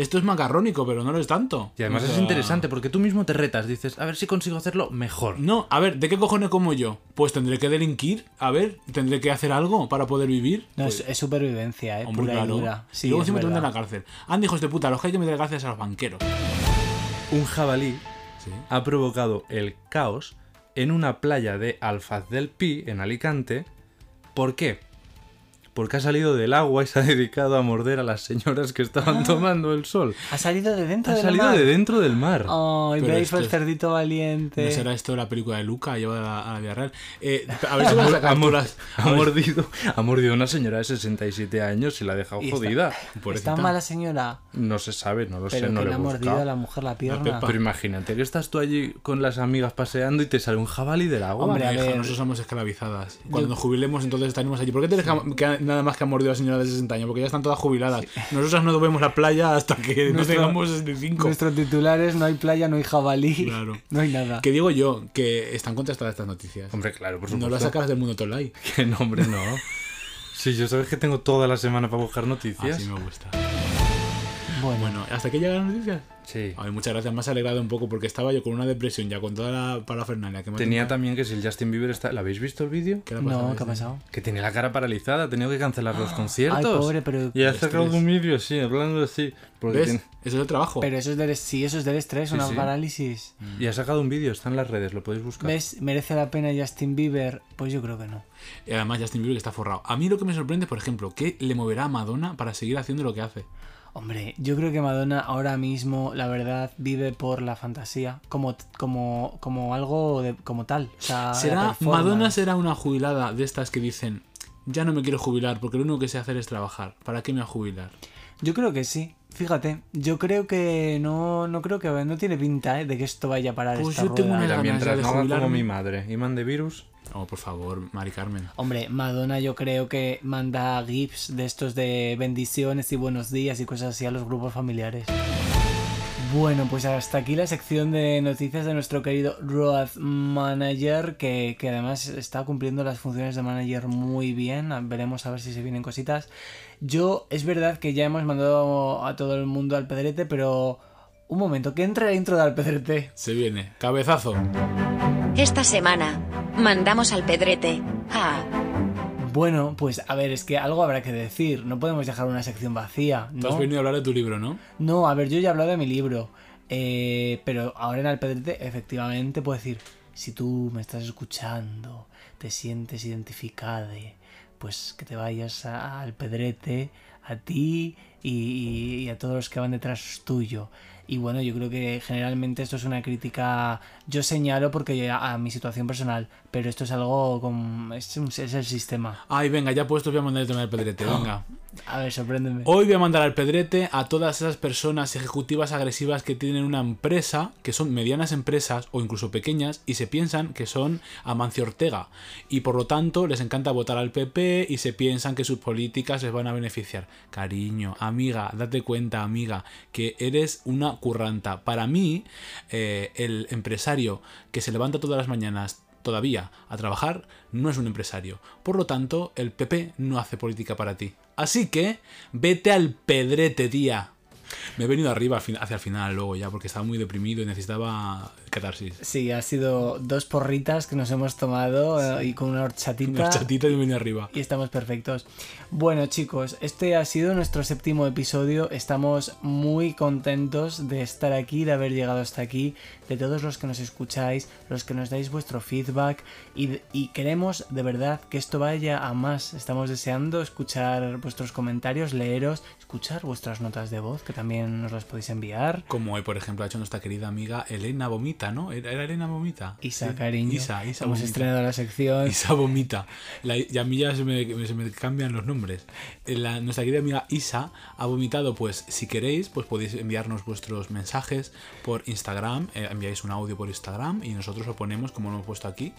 Esto es macarrónico, pero no lo es tanto. Y además O es interesante porque tú mismo te retas, dices, a ver si consigo hacerlo mejor. No, a ver, ¿de qué cojones como yo? Pues tendré que delinquir, a ver, tendré que hacer algo para poder vivir. No, Pues, es, es supervivencia, ¿eh? hombre, Pura claro. y dura. Sí, y luego es encima te meten en verdad. la cárcel. Anda, hijos de puta, los que hay que meter gracias a los banqueros. Un jabalí Sí. ha provocado el caos en una playa de Alfaz del Pi, en Alicante. ¿Por qué? Porque ha salido del agua y se ha dedicado a morder a las señoras que estaban tomando el sol. Ha salido de dentro Ha del salido mar. de dentro del mar. Ay, Pero veis el cerdito valiente. ¿No será esto la película de Luca llevada a la, vida real? Eh, a ver si ha, ha mordido, ha mordido a una señora de 67 años y la ha dejado Y está- jodida. Pobrecita. ¿Está mala señora? No se sabe, no lo Pero sé, no que le ha mordido a la mujer la pierna. Pero imagínate que estás tú allí con las amigas paseando y te sale un jabalí del agua. Hombre, a Hija, ver. nosotros somos esclavizadas. Cuando Yo- nos jubilemos, entonces estaremos allí. ¿Por qué tienes que, que nada más que ha mordido a la señora de 60 años? Porque ya están todas jubiladas. Nosotras no vemos la playa hasta que no Nuestro- tengamos 65. Nuestro titular es no hay playa, no hay jabalí, Claro. no hay nada. Que digo yo, que están contrastadas estas noticias. Hombre, claro, por no supuesto. las sacas del mundo Tolai. Que no, hombre, no. Si yo sabes que tengo toda la semana para buscar noticias. Así me gusta. Bueno, Bueno, ¿hasta aquí llegan las noticias? Sí. Ay, muchas gracias, me has alegrado un poco porque estaba yo con una depresión ya con toda la parafernalia que me Tenía también que si el Justin Bieber está. ¿La habéis visto el vídeo? ¿Qué le ha pasado a no, ¿qué ha pasado? Que tiene la cara paralizada, ha tenido que cancelar los conciertos. Ay, pobre, pero... Y ha sacado un vídeo así, hablando así. Porque ¿Ves? tiene- Eso es el trabajo. Pero eso es del, sí, eso es del estrés, Sí, una sí. parálisis. Y ha sacado un vídeo, está en las redes, lo podéis buscar. ¿Ves? ¿Merece la pena Justin Bieber? Pues yo creo que no. Y además Justin Bieber que está forrado. A mí lo que me sorprende, por ejemplo, ¿qué le moverá a Madonna para seguir haciendo lo que hace? Hombre, yo creo que Madonna ahora mismo, la verdad, vive por la fantasía, como, como, como algo de, como tal. O sea, ¿Será. Madonna será una jubilada de estas que dicen, ya no me quiero jubilar porque lo único que sé hacer es trabajar. ¿Para qué me voy a jubilar? Yo creo que sí. Fíjate, yo creo que no, no creo que no tiene pinta ¿eh? de que esto vaya a parar Pues esta yo tengo rueda. una Mira, ganas mientras de no haga como mi madre y mande virus. Oh, por favor, Mari Carmen. Hombre, Madonna yo creo que manda gifs de estos de bendiciones y buenos días y cosas así a los grupos familiares. Bueno, pues hasta aquí la sección de noticias de nuestro querido Road Manager, que, que además está cumpliendo las funciones de manager muy bien. Veremos a ver si se vienen cositas. Yo, es verdad que ya hemos mandado a todo el mundo al pedrete, pero... Un momento, que entre la intro del pedrete. Se viene. Cabezazo. Esta semana, mandamos al pedrete a... Bueno, pues a ver, es que algo habrá que decir. No podemos dejar una sección vacía, Tú has ¿no? venido a hablar de tu libro, ¿no? No, a ver, yo ya he hablado de mi libro. eh, pero ahora en Alpedrete, efectivamente, puedo decir: si tú me estás escuchando, te sientes identificado, pues que te vayas a- al Pedrete, a ti y, y a todos los que van detrás tuyo. Y bueno, yo creo que generalmente esto es una crítica. Yo señalo porque a, a mi situación personal, pero esto es algo como. Es, un- es el sistema. Ay, venga, ya puesto voy a mandar el pedrete, venga. A ver, sorpréndeme. Hoy voy a mandar al pedrete a todas esas personas ejecutivas agresivas que tienen una empresa, que son medianas empresas o incluso pequeñas, y se piensan que son Amancio Ortega. Y por lo tanto les encanta votar al PP y se piensan que sus políticas les van a beneficiar. Cariño, amiga, date cuenta, amiga, que eres una curranta. Para mí, eh, el empresario que se levanta todas las mañanas todavía a trabajar no es un empresario. Por lo tanto, el PP no hace política para ti. Así que, vete al pedrete, tía. Me he venido arriba hacia el final luego ya, porque estaba muy deprimido y necesitaba catarsis. Sí, ha sido dos porritas que nos hemos tomado eh, y con una horchatita. Una chatita y me vine arriba. Y estamos perfectos. Bueno, chicos, este ha sido nuestro séptimo episodio. Estamos muy contentos de estar aquí, de haber llegado hasta aquí, de todos los que nos escucháis, los que nos dais vuestro feedback y, y queremos de verdad que esto vaya a más. Estamos deseando escuchar vuestros comentarios, leeros, escuchar vuestras notas de voz, que también nos las podéis enviar. Como hoy, por ejemplo, ha hecho nuestra querida amiga Elena Vomita, ¿no? ¿Era Elena Vomita? Isa, cariño. Isa, Isa Hemos Vomita. estrenado la sección. Isa Vomita. La- y a mí ya se me, se me cambian los nombres. Eh, La- nuestra querida amiga Isa ha vomitado, pues si queréis, pues podéis enviarnos vuestros mensajes por Instagram. eh, enviáis un audio por Instagram y nosotros lo ponemos como lo hemos puesto aquí.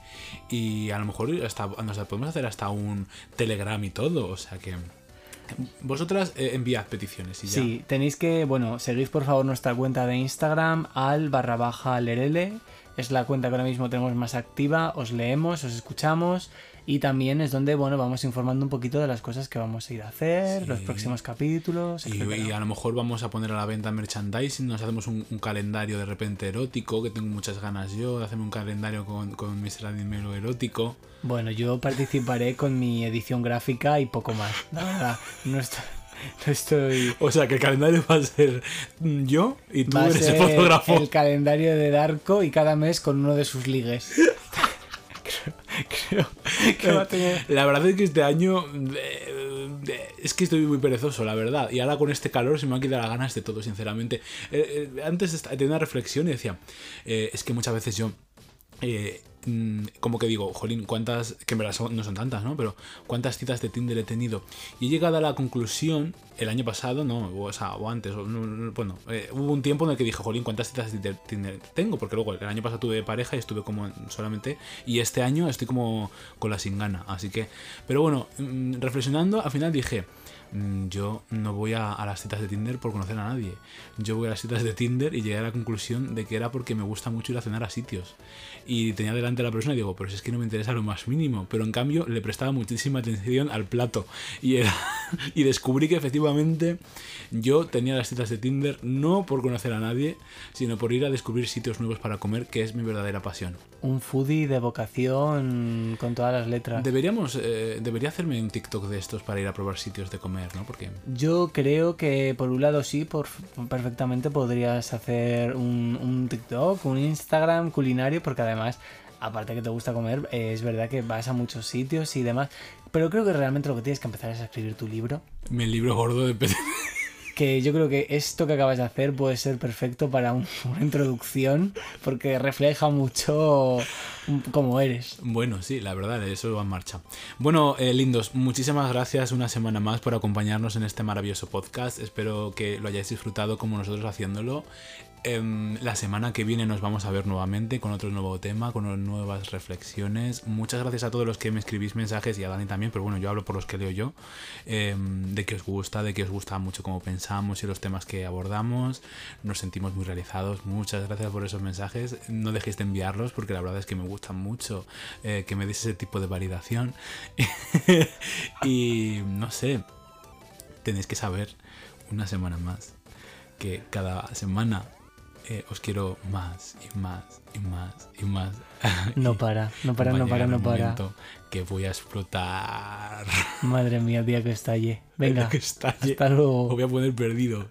Y a lo mejor hasta nos podemos hacer hasta un Telegram y todo. O sea que vosotras eh, enviad peticiones y ya. Sí, tenéis que, bueno, seguid por favor nuestra cuenta de Instagram, al barra baja lerele. Es la cuenta que ahora mismo tenemos más activa. Os leemos, os escuchamos. Y también es donde, bueno, vamos informando un poquito de las cosas que vamos a ir a hacer, Sí. los próximos capítulos, Y, y a lo mejor vamos a poner a la venta merchandising, nos hacemos un, un calendario de repente erótico, que tengo muchas ganas yo de hacerme un calendario con, con Mr. Adimelo erótico. Bueno, yo participaré con mi edición gráfica y poco más. La verdad, no estoy... No estoy... O sea que el calendario va a ser yo y tú Va eres el fotógrafo. el calendario de Darko y cada mes con uno de sus ligues. creo, que va a tener... La verdad es que este año eh, eh, es que estoy muy perezoso, la verdad. Y ahora con este calor se me han quitado las ganas de todo, sinceramente. Eh, eh, antes tenía una reflexión y decía, es que muchas veces yo... eh, mm, como que digo, jolín, cuántas, que en verdad son- no son tantas, ¿no? Pero cuántas citas de Tinder he tenido. Y he llegado a la conclusión, el año pasado, no, o, sea, o antes, o no- no- bueno, eh, hubo un tiempo en el que dije, jolín, cuántas citas de Tinder tengo, porque luego el año pasado tuve pareja y estuve como en- solamente, y este año estoy como con la sin gana, así que, pero bueno, mm, reflexionando, al final dije, yo no voy a, a las citas de Tinder por conocer a nadie. Yo voy a las citas de Tinder y llegué a la conclusión de que era porque me gusta mucho ir a cenar a sitios. Y tenía delante a la persona y digo, pero si es que no me interesa lo más mínimo. Pero en cambio le prestaba muchísima atención al plato. Y, era, y descubrí que efectivamente yo tenía las citas de Tinder no por conocer a nadie, sino por ir a descubrir sitios nuevos para comer, que es mi verdadera pasión. Un foodie de vocación con todas las letras. Deberíamos, eh, debería hacerme un TikTok de estos para ir a probar sitios de comer, ¿no? Porque Yo creo que por un lado sí, por, perfectamente podrías hacer un, un TikTok, un Instagram culinario, porque además, aparte que te gusta comer, eh, es verdad que vas a muchos sitios y demás. Pero creo que realmente lo que tienes que empezar es a escribir tu libro. mi libro gordo de Que yo creo que esto que acabas de hacer puede ser perfecto para un- una introducción, porque refleja mucho cómo eres. Bueno, sí, la verdad, eso va en marcha. Bueno, eh, lindos, muchísimas gracias una semana más por acompañarnos en este maravilloso podcast. Espero que lo hayáis disfrutado como nosotros haciéndolo. Em, la semana que viene nos vamos a ver nuevamente con otro nuevo tema, con nuevas reflexiones. Muchas gracias a todos los que me escribís mensajes y a Dani también, pero bueno, yo hablo por los que leo yo, em, de que os gusta, de que os gusta mucho cómo pensamos y los temas que abordamos. Nos sentimos muy realizados. Muchas gracias por esos mensajes. No dejéis de enviarlos porque la verdad es que me gusta mucho eh, que me deis ese tipo de validación. y no sé, tenéis que saber una semana más que cada semana eh, os quiero más y más y más y más. No para, no para, no para, no para. Que voy a explotar. Madre mía, el día que estalle. Venga, que estalle. hasta luego. Os voy a poner perdidos.